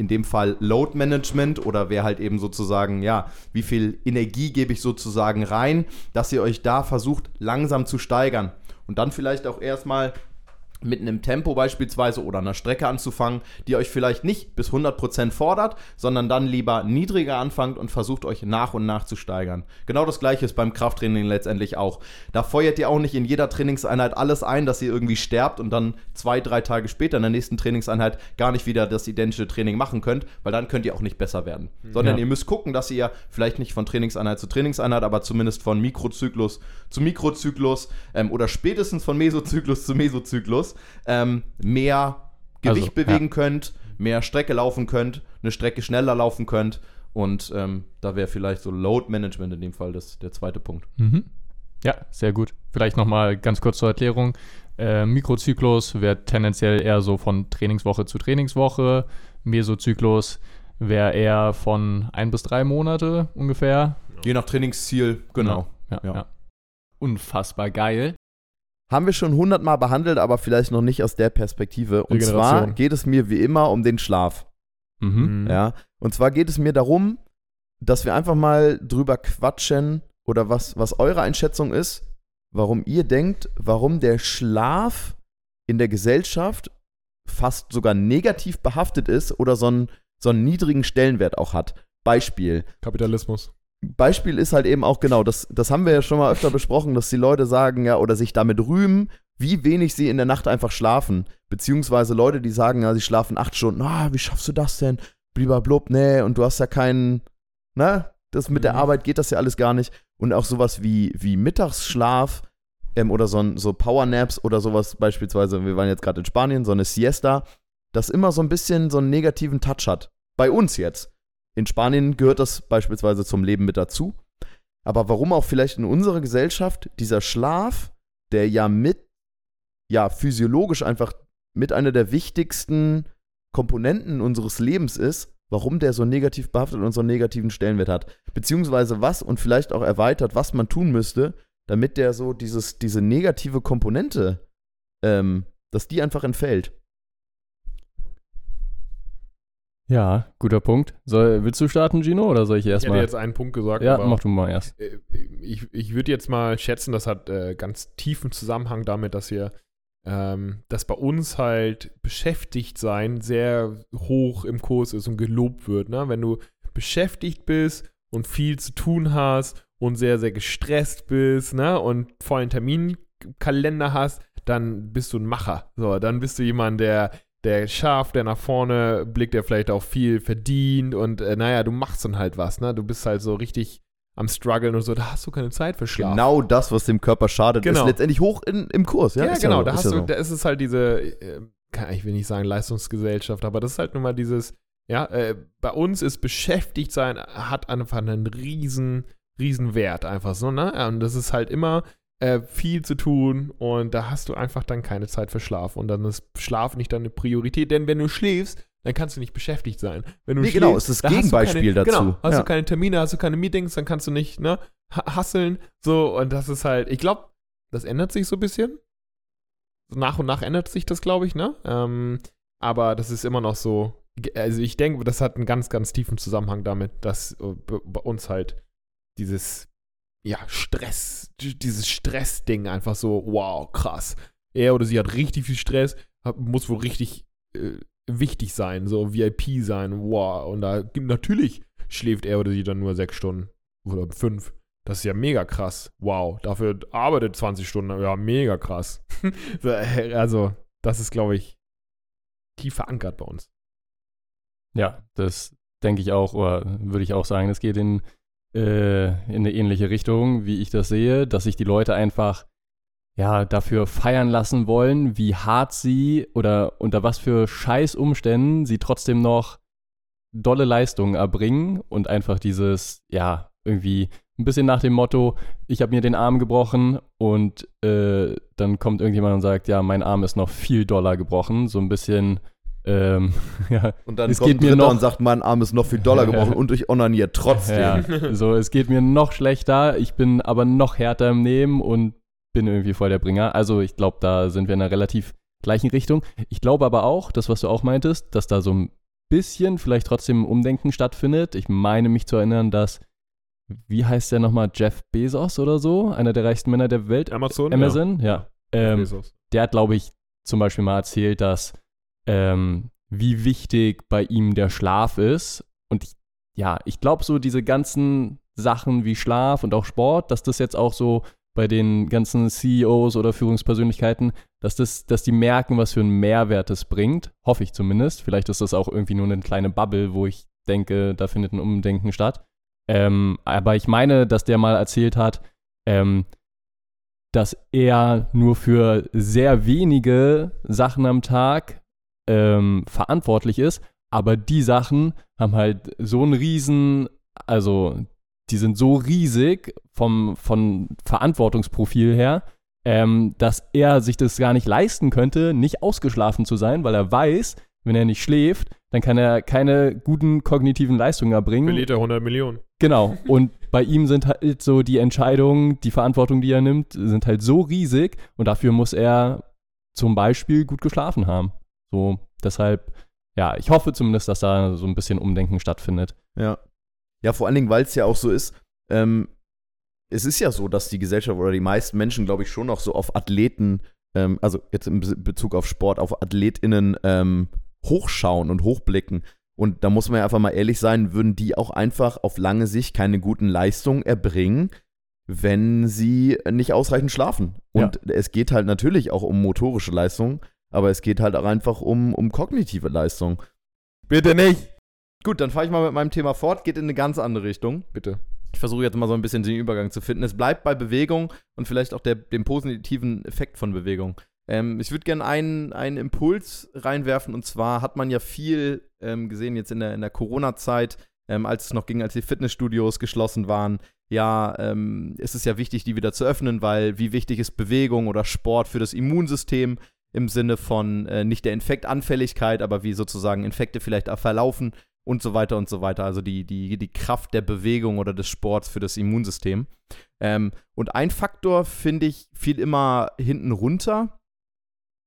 in dem Fall Load Management oder wer halt eben sozusagen, ja, wie viel Energie gebe ich sozusagen rein, dass ihr euch da versucht, langsam zu steigern. Und dann vielleicht auch erstmal mit einem Tempo beispielsweise oder einer Strecke anzufangen, die euch vielleicht nicht bis 100% fordert, sondern dann lieber niedriger anfangt und versucht euch nach und nach zu steigern. Genau das gleiche ist beim Krafttraining letztendlich auch. Da feuert ihr auch nicht in jeder Trainingseinheit alles ein, dass ihr irgendwie sterbt und dann zwei, drei Tage später in der nächsten Trainingseinheit gar nicht wieder das identische Training machen könnt, weil dann könnt ihr auch nicht besser werden. Sondern Ja. ihr müsst gucken, dass ihr vielleicht nicht von Trainingseinheit zu Trainingseinheit, aber zumindest von Mikrozyklus zu Mikrozyklus ähm, oder spätestens von Mesozyklus zu Mesozyklus ähm, mehr Gewicht Also, bewegen könnt, mehr Strecke laufen könnt, eine Strecke schneller laufen könnt. Und ähm, da wäre vielleicht so Load Management in dem Fall das, der zweite Punkt. Mhm. Ja, sehr gut. Vielleicht nochmal ganz kurz zur Erklärung. Äh, Mikrozyklus wäre tendenziell eher so von Trainingswoche zu Trainingswoche. Mesozyklus wäre eher von ein bis drei Monate ungefähr. Je nach Trainingsziel, genau. Ja, Ja. ja. Unfassbar geil. Haben wir schon hundertmal behandelt, aber vielleicht noch nicht aus der Perspektive. Und zwar geht es mir wie immer um den Schlaf. Mhm. Ja. Und zwar geht es mir darum, dass wir einfach mal drüber quatschen oder was, was eure Einschätzung ist, warum ihr denkt, warum der Schlaf in der Gesellschaft fast sogar negativ behaftet ist oder so einen, so einen niedrigen Stellenwert auch hat. Beispiel. Kapitalismus. Beispiel ist halt eben auch genau, das, das haben wir ja schon mal öfter besprochen, dass die Leute sagen ja oder sich damit rühmen, wie wenig sie in der Nacht einfach schlafen. Beziehungsweise Leute, die sagen, ja, sie schlafen acht Stunden, ah, wie schaffst du das denn? Blub, nee, und du hast ja keinen, ne? Das mit der Mhm. Arbeit geht das ja alles gar nicht. Und auch sowas wie, wie Mittagsschlaf ähm, oder so, so Powernaps oder sowas, beispielsweise, wir waren jetzt gerade in Spanien, so eine Siesta, das immer so ein bisschen so einen negativen Touch hat. Bei uns jetzt. In Spanien gehört das beispielsweise zum Leben mit dazu. Aber warum auch vielleicht in unserer Gesellschaft dieser Schlaf, der ja mit, ja, physiologisch einfach mit einer der wichtigsten Komponenten unseres Lebens ist, warum der so negativ behaftet und so einen negativen Stellenwert hat. Beziehungsweise was und vielleicht auch erweitert, was man tun müsste, damit der so dieses, diese negative Komponente, ähm, dass die einfach entfällt. Ja, guter Punkt. Soll, willst du starten, Gino, oder soll ich Ich hätte erstmal? jetzt einen Punkt gesagt, Ja, aber mach du mal erst. äh, ich, ich würde jetzt mal schätzen, das hat äh, ganz tiefen Zusammenhang damit, dass wir, ähm, dass bei uns halt beschäftigt sein sehr hoch im Kurs ist und gelobt wird. Ne? Wenn du beschäftigt bist und viel zu tun hast und sehr, sehr gestresst bist ne? und vollen Terminkalender hast, dann bist du ein Macher. So, dann bist du jemand, der der scharf, der nach vorne blickt, der vielleicht auch viel verdient und äh, naja, du machst dann halt was, ne? Du bist halt so richtig am struggeln und so, da hast du keine Zeit für Schlaf. Genau das, was dem Körper schadet, Genau. ist letztendlich hoch in, im Kurs. Ja, Ja, Ist genau, so, da ist hast ja du, so. da ist es halt diese, äh, kann- ich will nicht sagen Leistungsgesellschaft, aber das ist halt nun mal dieses, ja, äh, bei uns ist beschäftigt sein, hat einfach einen riesen, riesen Wert einfach so, ne? Ja, Und das ist halt immer äh, viel zu tun und da hast du einfach dann keine Zeit für Schlaf und dann ist Schlaf nicht deine Priorität, denn wenn du schläfst, dann kannst du nicht beschäftigt sein. Wenn du Nee, genau, schläfst, es ist da hast du Gegenbeispiel keine, dazu. Genau, hast Ja. du keine Termine, hast du keine Meetings, dann kannst du nicht, ne, ha- hasseln, so und das ist halt, ich glaube, das ändert sich so ein bisschen. Nach und nach ändert sich das, glaube ich, ne? Ähm, aber das ist immer noch so. Also ich denke, das hat einen ganz, ganz tiefen Zusammenhang damit, dass äh, bei uns halt dieses, ja, Stress, dieses Stressding einfach so, wow, krass. Er oder sie hat richtig viel Stress, muss wohl richtig äh, wichtig sein, so VIP sein, wow. Und da natürlich schläft er oder sie dann nur sechs Stunden oder fünf. Das ist ja mega krass. Wow. Dafür arbeitet 20 Stunden. Ja, mega krass. Äh, also, das ist, glaube ich, tief verankert bei uns. Ja, das denke ich auch, oder würde ich auch sagen, das geht in, äh, in eine ähnliche Richtung, wie ich das sehe, dass sich die Leute einfach ja dafür feiern lassen wollen, wie hart sie oder unter was für Scheißumständen sie trotzdem noch dolle Leistungen erbringen und einfach dieses, ja, irgendwie ein bisschen nach dem Motto, ich habe mir den Arm gebrochen und äh, dann kommt irgendjemand und sagt, ja, mein Arm ist noch viel doller gebrochen, so ein bisschen, ähm, ja, Und dann Es kommt geht mir noch- und sagt, mein Arm ist noch viel Dollar gebrochen und ich onaniere trotzdem. Ja, so, es geht mir noch schlechter, ich bin aber noch härter im Nehmen und bin irgendwie voll der Bringer. Also ich glaube, da sind wir in einer relativ gleichen Richtung. Ich glaube aber auch, das, was du auch meintest, dass da so ein bisschen vielleicht trotzdem ein Umdenken stattfindet. Ich meine mich zu erinnern, dass, wie heißt der nochmal, Jeff Bezos oder so, einer der reichsten Männer der Welt, Amazon? Amazon, ja. Ähm, Bezos. der hat, glaube ich, zum Beispiel mal erzählt, dass ähm, wie wichtig bei ihm der Schlaf ist. Und ich, ja, ich glaube so diese ganzen Sachen wie Schlaf und auch Sport, dass das jetzt auch so bei den ganzen CEOs oder Führungspersönlichkeiten, dass das, dass die merken, was für einen Mehrwert es bringt. Hoffe ich zumindest. Vielleicht ist das auch irgendwie nur eine kleine Bubble, wo ich denke, da findet ein Umdenken statt. Ähm, aber ich meine, dass der mal erzählt hat, ähm, dass er nur für sehr wenige Sachen am Tag ähm, verantwortlich ist, aber die Sachen haben halt so einen riesen, also die sind so riesig vom, von Verantwortungsprofil her, ähm, dass er sich das gar nicht leisten könnte, nicht ausgeschlafen zu sein, weil er weiß, wenn er nicht schläft, dann kann er keine guten kognitiven Leistungen erbringen. Verliert er 100 Millionen. Genau. Und bei ihm sind halt so die Entscheidungen, die Verantwortung, die er nimmt, sind halt so riesig und dafür muss er zum Beispiel gut geschlafen haben. So, deshalb, ja, ich hoffe zumindest, dass da so ein bisschen Umdenken stattfindet. Ja. Ja, vor allen Dingen, weil es ja auch so ist, ähm, es ist ja so, dass die Gesellschaft oder die meisten Menschen, glaube ich, schon noch so auf Athleten, ähm, also jetzt Be- Bezug auf Sport, auf AthletInnen ähm, hochschauen und hochblicken. Und da muss man ja einfach mal ehrlich sein, würden die auch einfach auf lange Sicht keine guten Leistungen erbringen, wenn sie nicht ausreichend schlafen. Und es geht halt natürlich auch um motorische Leistung, aber es geht halt auch einfach um, um kognitive Leistung. Bitte nicht. Gut, dann fahre ich mal mit meinem Thema fort, geht in eine ganz andere Richtung. Bitte. Ich versuche jetzt mal so ein bisschen den Übergang zu finden. Es bleibt bei Bewegung und vielleicht auch der, dem positiven Effekt von Bewegung. Ähm, ich würde gerne einen, einen Impuls reinwerfen und zwar hat man ja viel ähm, gesehen jetzt in der, in der Corona-Zeit, ähm, als es noch ging, als die Fitnessstudios geschlossen waren. Ja, ähm, ist es ja wichtig, die wieder zu öffnen, weil wie wichtig ist Bewegung oder Sport für das Immunsystem im Sinne von äh, nicht der Infektanfälligkeit, aber wie sozusagen Infekte vielleicht verlaufen und so weiter und so weiter. Also die, die, die Kraft der Bewegung oder des Sports für das Immunsystem. Ähm, und ein Faktor, finde ich, fiel immer hinten runter,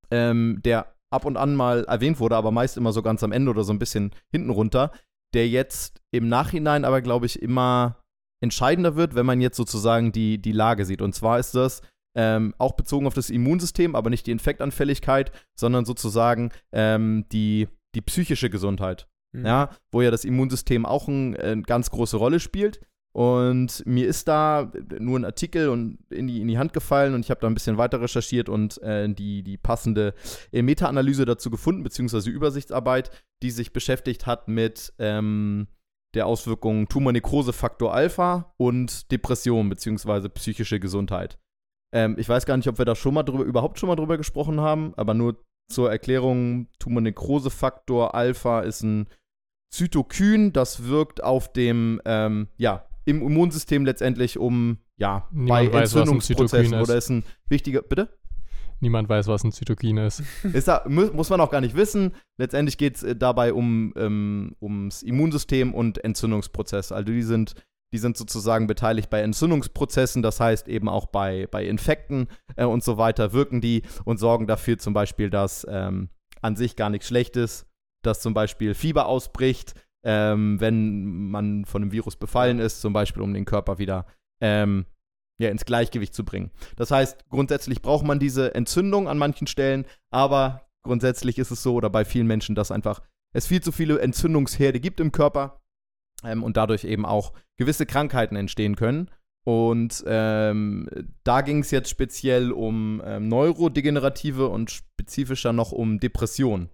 ähm, der ab und an mal erwähnt wurde, aber meist immer so ganz am Ende oder so ein bisschen hinten runter, der jetzt im Nachhinein aber, glaube ich, immer entscheidender wird, wenn man jetzt sozusagen die, die Lage sieht. Und zwar ist das ähm, auch bezogen auf das Immunsystem, aber nicht die Infektanfälligkeit, sondern sozusagen ähm, die, die psychische Gesundheit Mhm. ja, wo ja das Immunsystem auch eine äh, ganz große Rolle spielt. Und mir ist da nur ein Artikel und in die, in die Hand gefallen und ich habe da ein bisschen weiter recherchiert und äh, die, die passende äh, Meta-Analyse dazu gefunden, beziehungsweise Übersichtsarbeit, die sich beschäftigt hat mit ähm, der Auswirkung Tumornekrosefaktor Alpha und Depression, beziehungsweise psychische Gesundheit. Ähm, ich weiß gar nicht, ob wir da schon mal drüber, überhaupt schon mal drüber gesprochen haben, aber nur zur Erklärung: Tumornekrosefaktor Alpha ist ein Zytokyn, das wirkt auf dem, ähm, ja, im Immunsystem letztendlich um, ja, Niemand bei weiß, Entzündungsprozessen ist. oder ist ein wichtiger, bitte? Niemand weiß, was ein Zytokin ist. Ist da, mu muss man auch gar nicht wissen. Letztendlich geht es äh, dabei um, ähm, ums Immunsystem und Entzündungsprozesse. Also die sind, die sind sozusagen beteiligt bei Entzündungsprozessen, das heißt eben auch bei, bei Infekten äh, und so weiter wirken die und sorgen dafür zum Beispiel, dass ähm, an sich gar nichts Schlechtes, dass zum Beispiel Fieber ausbricht, ähm, wenn man von einem Virus befallen ist, zum Beispiel um den Körper wieder ähm, ja, ins Gleichgewicht zu bringen. Das heißt, grundsätzlich braucht man diese Entzündung an manchen Stellen, aber grundsätzlich ist es so, oder bei vielen Menschen, dass einfach es viel zu viele Entzündungsherde gibt im Körper ähm, und dadurch eben auch gewisse Krankheiten entstehen können. Und ähm, da ging es jetzt speziell um ähm, neurodegenerative und spezifischer noch um Depressionen.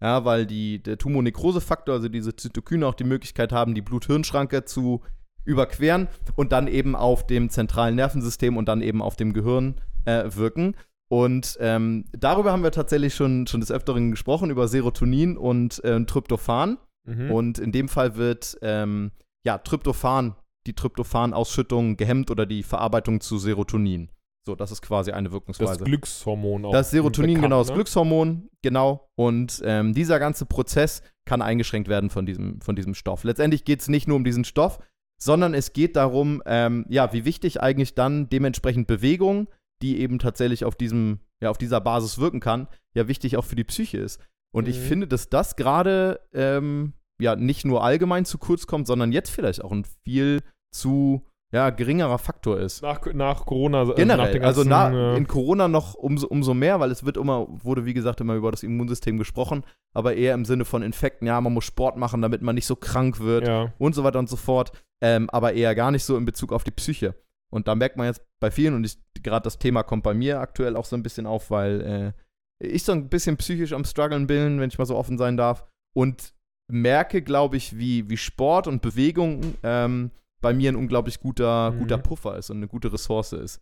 Ja, weil die, der Tumornekrosefaktor, also diese Zytokine, auch die Möglichkeit haben, die Blut-Hirn-Schranke zu überqueren und dann eben auf dem zentralen Nervensystem und dann eben auf dem Gehirn äh, wirken. Und ähm, darüber haben wir tatsächlich schon, schon des Öfteren gesprochen, über Serotonin und äh, Tryptophan. Mhm. Und in dem Fall wird ja, Tryptophan, die Tryptophan-Ausschüttung gehemmt oder die Verarbeitung zu Serotonin. So, das ist quasi eine das Wirkungsweise. Glückshormon auch. Das Serotonin, bekannt, genau, das ne? Glückshormon, genau. Und ähm, dieser ganze Prozess kann eingeschränkt werden von diesem, von diesem Stoff. Letztendlich geht es nicht nur um diesen Stoff, sondern es geht darum, ähm, ja, wie wichtig eigentlich dann dementsprechend Bewegung, die eben tatsächlich auf diesem, ja, auf dieser Basis wirken kann, ja wichtig auch für die Psyche ist. Und ich Mhm. finde, dass das gerade ähm, ja nicht nur allgemein zu kurz kommt, sondern jetzt vielleicht auch ein viel zu ja, geringerer Faktor ist. Nach, nach Corona. also nach Generell, den also ganzen, na, äh, in Corona noch umso, umso mehr, weil es wird immer, wurde wie gesagt immer über das Immunsystem gesprochen, aber eher im Sinne von Infekten, ja, man muss Sport machen, damit man nicht so krank wird ja. und so weiter und so fort, ähm, aber eher gar nicht so in Bezug auf die Psyche. Und da merkt man jetzt bei vielen, und gerade das Thema kommt bei mir aktuell auch so ein bisschen auf, weil äh, ich so ein bisschen psychisch am struggeln bin, wenn ich mal so offen sein darf, und merke, glaube ich, wie, wie Sport und Bewegung ähm, bei mir ein unglaublich guter, Mhm. guter Puffer ist und eine gute Ressource ist.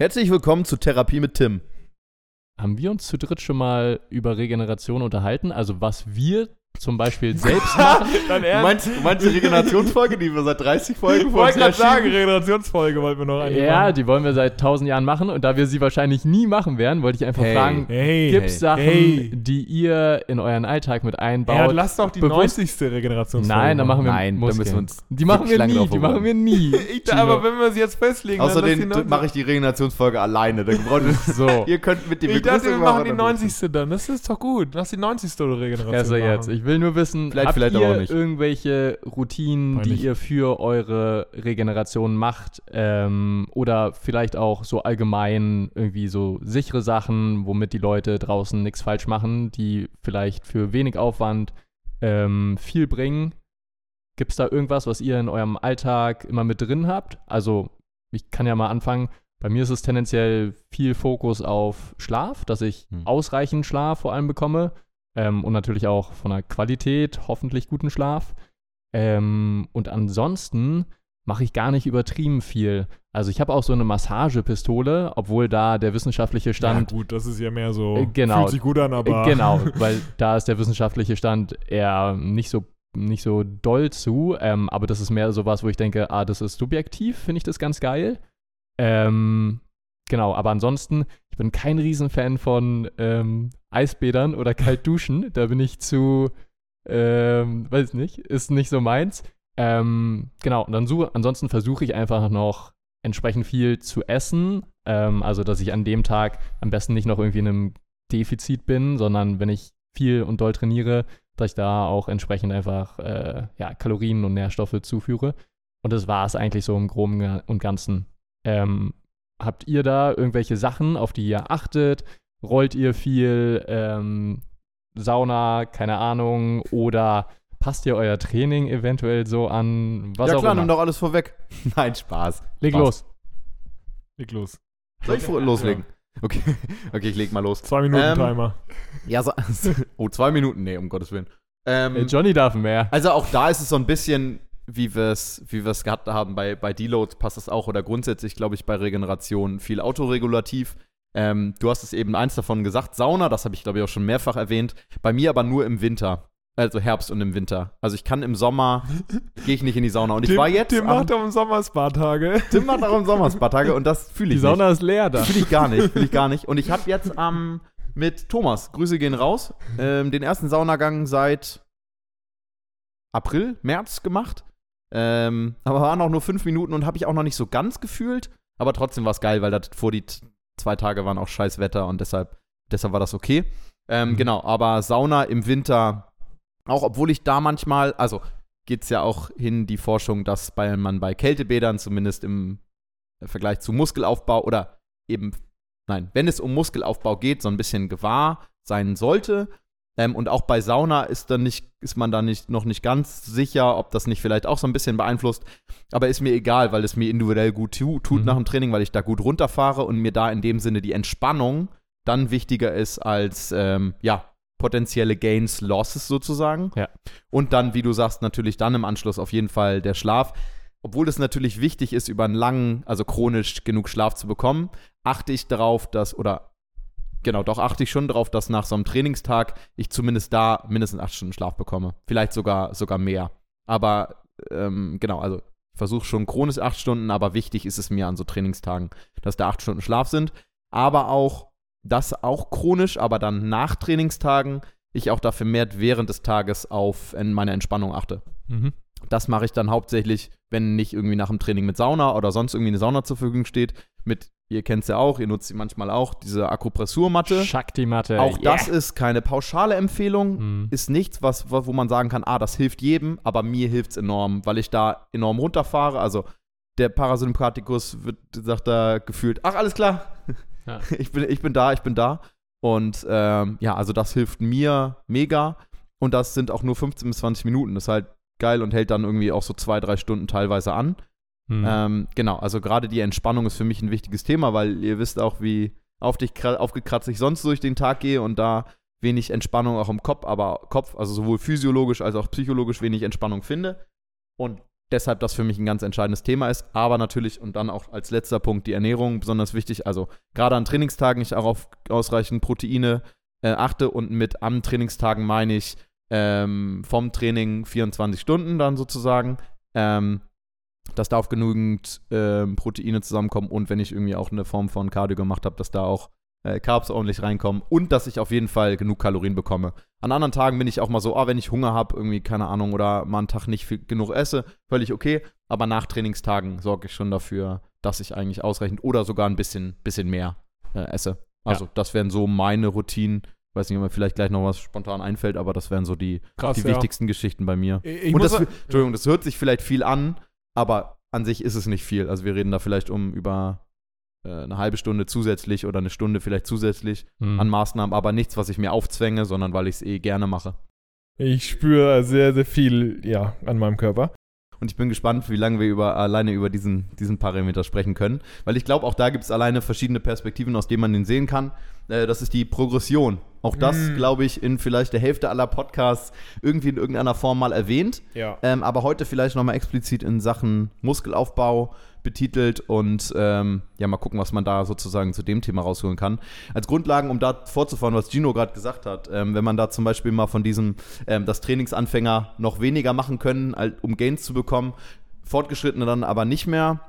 Herzlich willkommen zu Therapie mit Tim. Haben wir uns zu dritt schon mal über Regeneration unterhalten? Also was wir zum Beispiel selbst machen? Dann Du meinst, du meinst die Regenerationsfolge, die wir seit 30 Folgen Ich vor uns wollte gerade sagen? Regenerationsfolge wollten wir noch eine Ja, machen. die wollen wir seit tausend Jahren machen und da wir sie wahrscheinlich nie machen werden, wollte ich einfach Hey. fragen, Hey, gibt es Sachen, hey. die ihr in euren Alltag mit einbaut? Ja, lass doch die bewusst- 90. Regenerationsfolge Nein, dann machen wir Nein, da Muskeln. müssen wir uns Die machen wir nie, die machen wir nie. Ich, da, aber wenn wir sie jetzt festlegen, Außerdem dann mache ich die Regenerationsfolge alleine. Da braucht ihr, So. ihr könnt mit dem Ich dachte, wir machen die machen, aber- 90. dann. Das ist doch gut. Lass die 90. Regeneration Also jetzt, ich Ich will nur wissen, Vielleicht- habt vielleicht ihr aber auch nicht. irgendwelche Routinen, Peinlich. die ihr für eure Regeneration macht? Ähm, oder vielleicht auch so allgemein irgendwie so sichere Sachen, womit die Leute draußen nichts falsch machen, die vielleicht für wenig Aufwand ähm, viel bringen? Gibt es da irgendwas, was ihr in eurem Alltag immer mit drin habt? Also, ich kann ja mal anfangen. Bei mir ist es tendenziell viel Fokus auf Schlaf, dass ich Hm. ausreichend Schlaf vor allem bekomme. Ähm, und natürlich auch von der Qualität, hoffentlich guten Schlaf. Ähm, und ansonsten mache ich gar nicht übertrieben viel. Also ich habe auch so eine Massagepistole, obwohl da der wissenschaftliche Stand ja, gut, das ist ja mehr so. Äh, genau. Fühlt sich gut an, aber. äh, Genau, weil da ist der wissenschaftliche Stand eher nicht so, nicht so doll zu. Ähm, aber das ist mehr sowas, wo ich denke, ah, das ist subjektiv, finde ich das ganz geil. Ähm, genau, aber ansonsten, ich bin kein Riesenfan von ähm, Eisbädern oder Kaltduschen. da bin ich zu, ähm, weiß nicht, ist nicht so meins. Ähm, genau, und dann so, ansonsten versuche ich einfach noch entsprechend viel zu essen. Ähm, also, dass ich an dem Tag am besten nicht noch irgendwie in einem Defizit bin, sondern wenn ich viel und doll trainiere, dass ich da auch entsprechend einfach äh, ja, Kalorien und Nährstoffe zuführe. Und das war es eigentlich so im Groben und Ganzen. Ähm, habt ihr da irgendwelche Sachen, auf die ihr achtet? Rollt ihr viel? Ähm, Sauna, keine Ahnung, oder passt ihr euer Training eventuell so an? Was ja auch klar, nimm doch alles vorweg. Nein, Spaß. Leg Spaß. los. Leg los. Soll ich loslegen? Okay. okay, ich leg mal los. Zwei Minuten Ähm, Timer. Ja, so, oh, zwei Minuten? Nee, um Gottes Willen. Ähm, Äh, Johnny darf mehr. Also auch da ist es so ein bisschen, wie wir es wie wir's gehabt haben bei, bei Deloads, passt das auch oder grundsätzlich, glaube ich, bei Regeneration viel autoregulativ. Ähm, du hast es eben eins davon gesagt, Sauna, das habe ich, glaube ich, auch schon mehrfach erwähnt. Bei mir aber nur im Winter. Also Herbst und im Winter. Also ich kann im Sommer, gehe ich nicht in die Sauna. Und ich Tim, war jetzt. Tim macht auch im Sommer Spa-Tage. Tim macht auch im Sommer ein paar Tage und das fühle Die ich Sauna ist leer da. nicht. Fühle ich gar nicht, fühle ich gar nicht. Und ich habe jetzt am mit Thomas, Grüße gehen raus, ähm, den ersten Saunagang seit April, März gemacht. Ähm, aber waren auch nur fünf Minuten und habe ich auch noch nicht so ganz gefühlt. Aber trotzdem war es geil, weil das vor die zwei Tage waren auch scheiß Wetter und deshalb, deshalb war das okay. Ähm, Mhm. Genau, aber Sauna im Winter, auch obwohl ich da manchmal, also geht es ja auch hin, die Forschung, dass bei, man bei Kältebädern zumindest im Vergleich zu Muskelaufbau oder eben, nein, wenn es um Muskelaufbau geht, so ein bisschen gewahr sein sollte. Ähm, und auch bei Sauna ist, dann nicht, ist man da nicht, noch nicht ganz sicher, ob das nicht vielleicht auch so ein bisschen beeinflusst. Aber ist mir egal, weil es mir individuell gut tu, tut Mhm. nach dem Training, weil ich da gut runterfahre und mir da in dem Sinne die Entspannung dann wichtiger ist als, ähm, ja, potenzielle Gains, Losses sozusagen. Ja. Und dann, wie du sagst, natürlich dann im Anschluss auf jeden Fall der Schlaf. Obwohl es natürlich wichtig ist, über einen langen, also chronisch genug Schlaf zu bekommen, achte ich darauf, dass, oder genau, doch achte ich schon darauf, dass nach so einem Trainingstag ich zumindest da mindestens acht Stunden Schlaf bekomme. Vielleicht sogar, sogar mehr. Aber ähm, genau, also ich versuche schon chronisch acht Stunden, aber wichtig ist es mir an so Trainingstagen, dass da acht Stunden Schlaf sind. Aber auch, das auch chronisch, aber dann nach Trainingstagen ich auch da vermehrt während des Tages auf in meine Entspannung achte. Mhm. Das mache ich dann hauptsächlich, wenn nicht irgendwie nach dem Training mit Sauna oder sonst irgendwie eine Sauna zur Verfügung steht. Mit, ihr kennt es ja auch, ihr nutzt sie manchmal auch, diese Akupressurmatte. Shakti-Matte. Auch yeah. das ist keine pauschale Empfehlung, Mhm. ist nichts, was, wo wo man sagen kann, ah, das hilft jedem, aber mir hilft es enorm, weil ich da enorm runterfahre. Also der Parasympathikus wird, sagt da gefühlt, ach, alles klar, Ja. ich, bin, ich bin da, ich bin da. Und ähm, ja, also das hilft mir mega. Und das sind auch nur 15 bis 20 Minuten. Das ist halt geil und hält dann irgendwie auch so zwei, drei Stunden teilweise an. Mhm. Ähm, genau, also gerade die Entspannung ist für mich ein wichtiges Thema, weil ihr wisst auch, wie auf dich, kra- aufgekratzt ich sonst durch den Tag gehe und da wenig Entspannung auch im Kopf, aber Kopf, also sowohl physiologisch als auch psychologisch wenig Entspannung finde. Und deshalb das für mich ein ganz entscheidendes Thema ist. Aber natürlich, und dann auch als letzter Punkt die Ernährung, besonders wichtig. Also gerade an Trainingstagen ich auch auf ausreichend Proteine äh, achte und mit an Trainingstagen meine ich ähm, vom Training 24 Stunden dann sozusagen. Ähm, dass da auf genügend ähm, Proteine zusammenkommen und wenn ich irgendwie auch eine Form von Cardio gemacht habe, dass da auch äh, Carbs ordentlich reinkommen und dass ich auf jeden Fall genug Kalorien bekomme. An anderen Tagen bin ich auch mal so, ah, wenn ich Hunger habe, irgendwie, keine Ahnung, oder mal einen Tag nicht viel, genug esse, völlig okay. Aber nach Trainingstagen sorge ich schon dafür, dass ich eigentlich ausreichend oder sogar ein bisschen, bisschen mehr äh, esse. Also, das wären so meine Routinen. Weiß nicht, ob mir vielleicht gleich noch was spontan einfällt, aber das wären so die, Krass, die ja. wichtigsten Geschichten bei mir. Ich, ich Und das, Entschuldigung, das hört sich vielleicht viel an, aber an sich ist es nicht viel. Also wir reden da vielleicht um über äh, eine halbe Stunde zusätzlich oder eine Stunde vielleicht zusätzlich Hm. an Maßnahmen, aber nichts, was ich mir aufzwänge, sondern weil ich es eh gerne mache. Ich spüre sehr, sehr viel, ja, an meinem Körper. Und ich bin gespannt, wie lange wir über, alleine über diesen, diesen Parameter sprechen können. Weil ich glaube, auch da gibt es alleine verschiedene Perspektiven, aus denen man den sehen kann. Äh, das ist die Progression. Auch das, Mm. glaube ich, in vielleicht der Hälfte aller Podcasts irgendwie in irgendeiner Form mal erwähnt. Ja. Ähm, aber heute vielleicht nochmal explizit in Sachen Muskelaufbau betitelt und ähm, ja, mal gucken, was man da sozusagen zu dem Thema rausholen kann. Als Grundlagen, um da fortzufahren, was Gino gerade gesagt hat, ähm, wenn man da zum Beispiel mal von diesem, ähm, dass Trainingsanfänger noch weniger machen können, um Gains zu bekommen, Fortgeschrittene dann aber nicht mehr,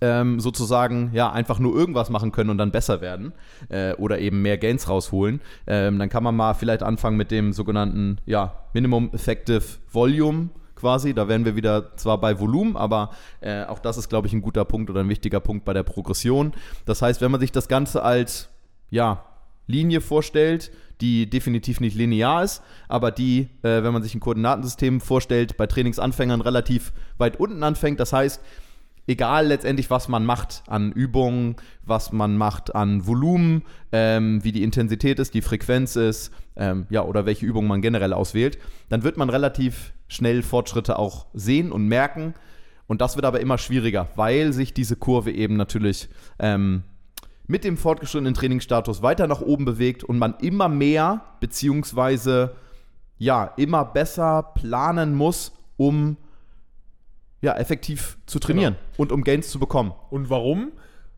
ähm, sozusagen ja einfach nur irgendwas machen können und dann besser werden äh, oder eben mehr Gains rausholen, ähm, dann kann man mal vielleicht anfangen mit dem sogenannten ja, Minimum Effective Volume quasi. Da wären wir wieder zwar bei Volumen, aber äh, auch das ist, glaube ich, ein guter Punkt oder ein wichtiger Punkt bei der Progression. Das heißt, wenn man sich das Ganze als ja, Linie vorstellt, die definitiv nicht linear ist, aber die, äh, wenn man sich ein Koordinatensystem vorstellt, bei Trainingsanfängern relativ weit unten anfängt. Das heißt, egal letztendlich, was man macht an Übungen, was man macht an Volumen, ähm, wie die Intensität ist, die Frequenz ist, ähm, ja, oder welche Übungen man generell auswählt, dann wird man relativ schnell Fortschritte auch sehen und merken. Und das wird aber immer schwieriger, weil sich diese Kurve eben natürlich ähm, mit dem fortgeschrittenen Trainingsstatus weiter nach oben bewegt und man immer mehr beziehungsweise ja immer besser planen muss, um ja effektiv zu trainieren und um Gains zu bekommen. Und warum?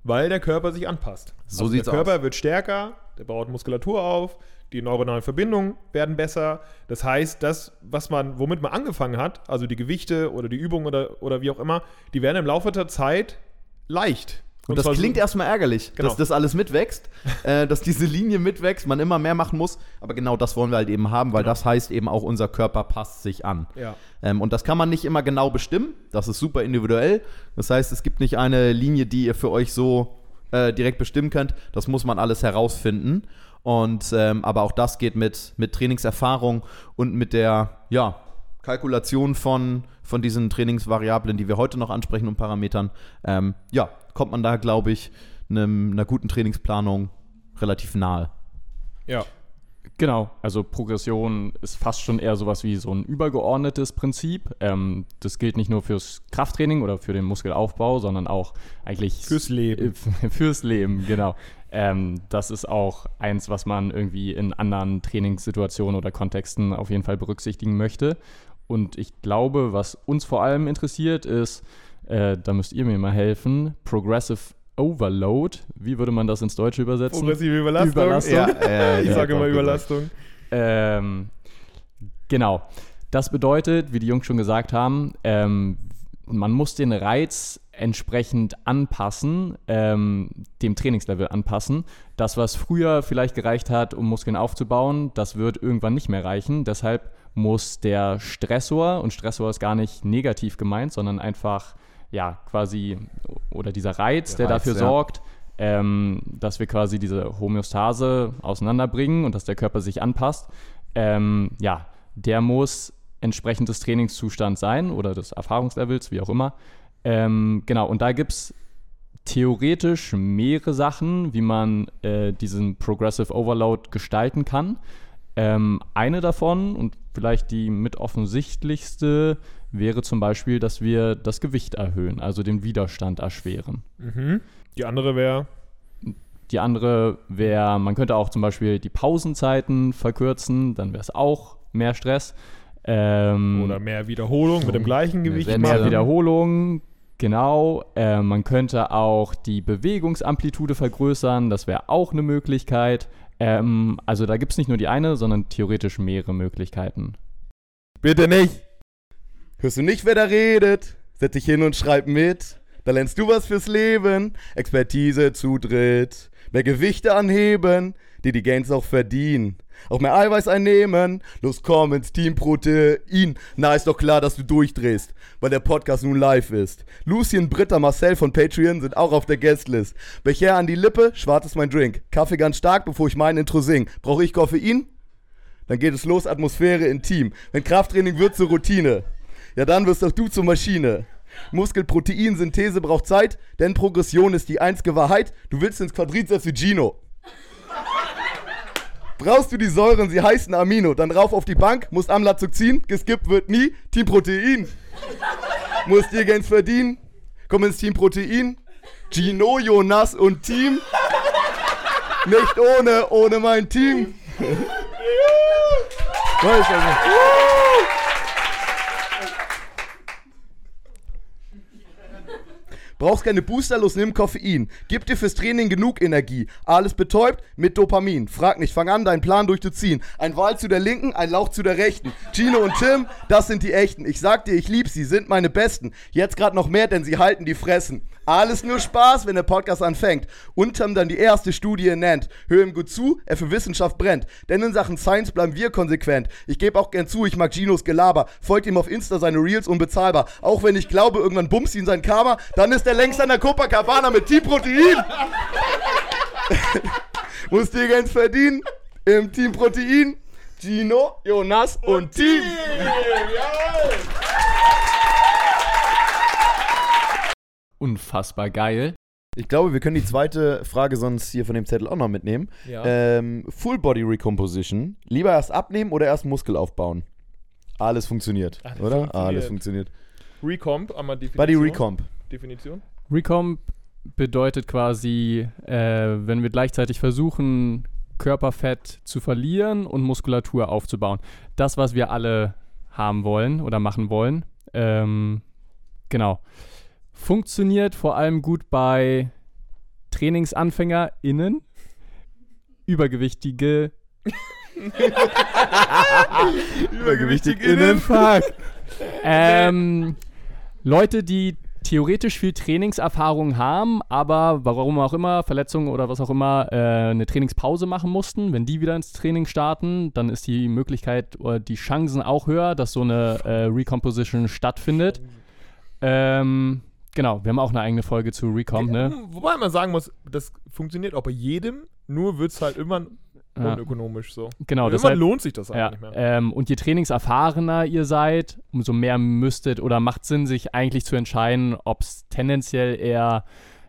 Weil der Körper sich anpasst. So also sieht's Der Körper aus. wird stärker, der baut Muskulatur auf, die neuronalen Verbindungen werden besser. Das heißt, das, was man, womit man angefangen hat, also die Gewichte oder die Übungen oder, oder wie auch immer, die werden im Laufe der Zeit leicht. Und, das zwar so- klingt erstmal ärgerlich, Genau. dass das alles mitwächst, äh, dass diese Linie mitwächst, man immer mehr machen muss. Aber genau das wollen wir halt eben haben, weil Genau. das heißt eben auch, unser Körper passt sich an. Ja. Ähm, und das kann man nicht immer genau bestimmen. Das ist super individuell. Das heißt, es gibt nicht eine Linie, die ihr für euch so äh, direkt bestimmen könnt. Das muss man alles herausfinden. Und ähm, aber auch das geht mit, mit Trainingserfahrung und mit der ja, Kalkulation von, von diesen Trainingsvariablen, die wir heute noch ansprechen und Parametern. Ähm, ja, kommt man da, glaube ich, einem, einer guten Trainingsplanung relativ nahe. Ja. Genau, also Progression ist fast schon eher sowas wie so ein übergeordnetes Prinzip. Ähm, das gilt nicht nur fürs Krafttraining oder für den Muskelaufbau, sondern auch eigentlich Fürs Leben. Äh, Fürs Leben, genau. Ähm, das ist auch eins, was man irgendwie in anderen Trainingssituationen oder Kontexten auf jeden Fall berücksichtigen möchte. Und ich glaube, was uns vor allem interessiert, ist, äh, da müsst ihr mir mal helfen, Progressive Overload. Wie würde man das ins Deutsche übersetzen? Progressive Überlastung. Überlastung. Ja, äh, ich sage immer genau. Überlastung. Ähm, genau. Das bedeutet, wie die Jungs schon gesagt haben, ähm, man muss den Reiz entsprechend anpassen, ähm, dem Trainingslevel anpassen. Das, was früher vielleicht gereicht hat, um Muskeln aufzubauen, das wird irgendwann nicht mehr reichen. Deshalb muss der Stressor, und Stressor ist gar nicht negativ gemeint, sondern einfach, ja, quasi, oder dieser Reiz, Der der, Reiz, dafür ja. sorgt, ähm, dass wir quasi diese Homöostase auseinanderbringen und dass der Körper sich anpasst. Ähm, ja, der muss entsprechend des Trainingszustands sein oder des Erfahrungslevels, wie auch immer. Ähm, genau, und da gibt es theoretisch mehrere Sachen, wie man äh, diesen Progressive Overload gestalten kann. Ähm, eine davon und vielleicht die mit offensichtlichste wäre zum Beispiel, dass wir das Gewicht erhöhen, also den Widerstand erschweren. Mhm. Die andere wäre. Die andere wäre, man könnte auch zum Beispiel die Pausenzeiten verkürzen, dann wäre es auch mehr Stress. Ähm, Oder mehr Wiederholung mit dem gleichen Mehr Gewicht. Mehr machen. Wiederholungen, genau. Äh, man könnte auch die Bewegungsamplitude vergrößern, das wäre auch eine Möglichkeit. Ähm, also da gibt es nicht nur die eine, sondern theoretisch mehrere Möglichkeiten. Bitte nicht. Hörst du nicht, wer da redet? Setz dich hin und schreib mit. Da lernst du was fürs Leben. Expertise zu dritt. Mehr Gewichte anheben. die die Gains auch verdienen. Auch mehr Eiweiß einnehmen, los komm ins Team Protein. Na, ist doch klar, dass du durchdrehst, weil der Podcast nun live ist. Lucien, Britta, Marcel von Patreon sind auch auf der Guestlist. Becher an die Lippe, schwarz ist mein Drink. Kaffee ganz stark, bevor ich mein Intro sing. Brauche ich Koffein? Dann geht es los, Atmosphäre intim. Wenn Krafttraining wird zur Routine, ja dann wirst auch du zur Maschine. Muskelproteinsynthese braucht Zeit, denn Progression ist die einzige Wahrheit. Du willst ins Quadrizeps wie Gino. Brauchst du die Säuren, sie heißen Amino. Dann rauf auf die Bank, musst Amlazug ziehen, geskippt wird nie. Team Protein. Musst dir Gains verdienen. Komm ins Team Protein. Gino, Jonas und Team. Nicht ohne, ohne mein Team. Weiß also. Brauchst keine Booster, los nimm Koffein. Gib dir fürs Training genug Energie. Alles betäubt mit Dopamin. Frag nicht, fang an, deinen Plan durchzuziehen. Ein Wal zu der linken, ein Lauch zu der rechten. Gino und Tim, das sind die echten. Ich sag dir, ich lieb sie, sind meine Besten. Jetzt grad noch mehr, denn sie halten die Fressen. Alles nur Spaß, wenn der Podcast anfängt. Und Tim dann die erste Studie nennt. Hör ihm gut zu, er für Wissenschaft brennt. Denn in Sachen Science bleiben wir konsequent. Ich gebe auch gern zu, ich mag Ginos Gelaber. Folgt ihm auf Insta, seine Reels unbezahlbar. Auch wenn ich glaube, irgendwann bumst ihn sein Karma, dann ist er längst an der Copacabana mit Team Protein. Muss dir ganz verdienen. Im Team Protein. Gino, Jonas und, Team. Unfassbar geil. Ich glaube, wir können die zweite Frage sonst hier von dem Zettel auch noch mitnehmen. Ja. Ähm, Full Body Recomposition. Lieber erst abnehmen oder erst Muskel aufbauen? Alles funktioniert, Alles oder? funktioniert. Alles funktioniert. Recomp, einmal Definition. Body Recomp. Definition. Recomp bedeutet quasi, äh, wenn wir gleichzeitig versuchen, Körperfett zu verlieren und Muskulatur aufzubauen. Das, was wir alle haben wollen oder machen wollen. Ähm, genau. Funktioniert vor allem gut bei TrainingsanfängerInnen, übergewichtige Übergewichtig Fuck. ähm, Leute, die theoretisch viel Trainingserfahrung haben, aber warum auch immer, Verletzungen oder was auch immer, äh, eine Trainingspause machen mussten. Wenn die wieder ins Training starten, dann ist die Möglichkeit oder die Chancen auch höher, dass so eine äh, Recomposition stattfindet. Ähm, genau, wir haben auch eine eigene Folge zu Recomp, ne? Wobei man sagen muss, das funktioniert auch bei jedem, nur wird es halt irgendwann Ja. unökonomisch so. Genau, irgendwann deshalb lohnt sich das Ja, eigentlich nicht mehr. ähm, und je trainingserfahrener ihr seid, umso mehr müsstet oder macht Sinn, sich eigentlich zu entscheiden, ob es tendenziell eher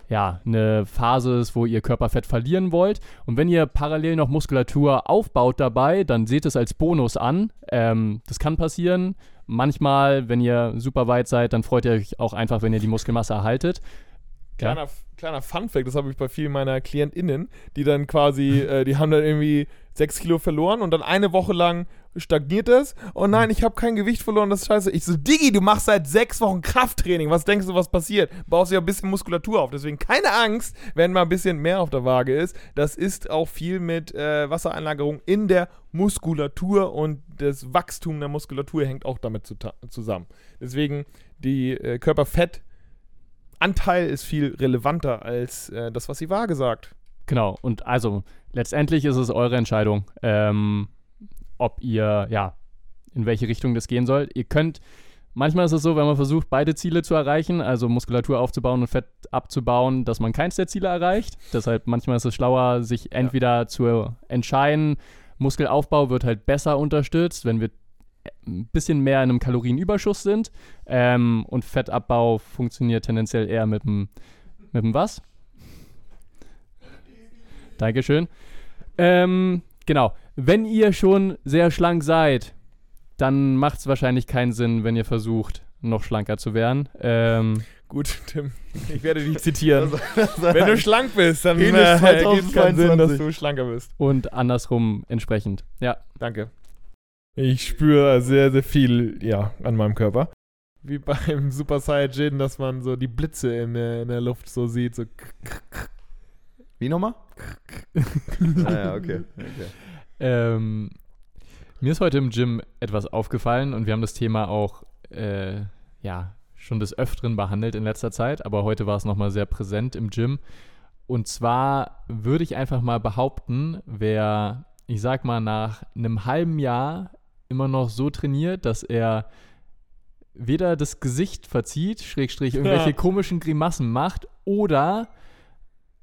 ja, eine Phase ist, wo ihr Körperfett verlieren wollt. Und wenn ihr parallel noch Muskulatur aufbaut dabei, dann seht es als Bonus an. Ähm, das kann passieren. Manchmal, wenn ihr super weit seid, dann freut ihr euch auch einfach, wenn ihr die Muskelmasse erhaltet. Ja. Kleiner, kleiner Funfact, das habe ich bei vielen meiner KlientInnen, die dann quasi, äh, die haben dann irgendwie sechs Kilo verloren und dann eine Woche lang stagniert das. Oh nein, ich habe kein Gewicht verloren, das ist scheiße. Ich so, Diggi, du machst seit sechs Wochen Krafttraining. Was denkst du, was passiert? Baust ja ein bisschen Muskulatur auf. Deswegen keine Angst, wenn mal ein bisschen mehr auf der Waage ist. Das ist auch viel mit äh, Wassereinlagerung in der Muskulatur und das Wachstum der Muskulatur hängt auch damit zu zusammen. Deswegen die äh, Körperfett Anteil ist viel relevanter als äh, das, was die Waage sagt. Genau, und also letztendlich ist es eure Entscheidung, ähm, ob ihr, ja, in welche Richtung das gehen soll. Ihr könnt, manchmal ist es so, wenn man versucht, beide Ziele zu erreichen, also Muskulatur aufzubauen und Fett abzubauen, dass man keins der Ziele erreicht. Deshalb manchmal ist es schlauer, sich entweder zu entscheiden, Muskelaufbau wird halt besser unterstützt, wenn wir ein bisschen mehr in einem Kalorienüberschuss sind. Ähm, und Fettabbau funktioniert tendenziell eher mit dem, mit dem was? Dankeschön. Ähm, genau. Wenn ihr schon sehr schlank seid, dann macht es wahrscheinlich keinen Sinn, wenn ihr versucht, noch schlanker zu werden. Ähm, Gut, Tim, ich werde dich zitieren. Wenn du schlank bist, dann äh, gibt es keinen Sinn, dass 2022. du schlanker bist. und andersrum entsprechend. Ja. Danke. Ich spüre sehr, sehr viel, ja, an meinem Körper. Wie beim Super Saiyajin, dass man so die Blitze in der, in der Luft so sieht. So Wie nochmal? naja, okay. okay. Ähm, mir ist heute im Gym etwas aufgefallen und wir haben das Thema auch, äh, ja, schon des Öfteren behandelt in letzter Zeit, aber heute war es nochmal sehr präsent im Gym. Und zwar würde ich einfach mal behaupten, wer, ich sag mal, nach einem halben Jahr immer noch so trainiert, dass er weder das Gesicht verzieht, Schrägstrich irgendwelche Ja. komischen Grimassen macht, oder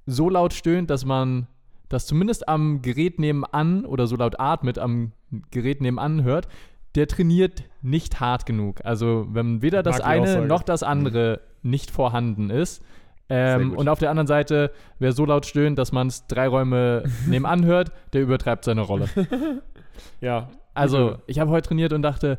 so laut stöhnt, dass man das zumindest am Gerät nebenan oder so laut atmet am Gerät nebenan hört, der trainiert nicht hart genug. Also wenn weder das eine noch das andere nicht vorhanden ist. Ähm, und auf der anderen Seite, wer so laut stöhnt, dass man es drei Räume nebenan hört, der übertreibt seine Rolle. Ja. Also, ich habe heute trainiert und dachte,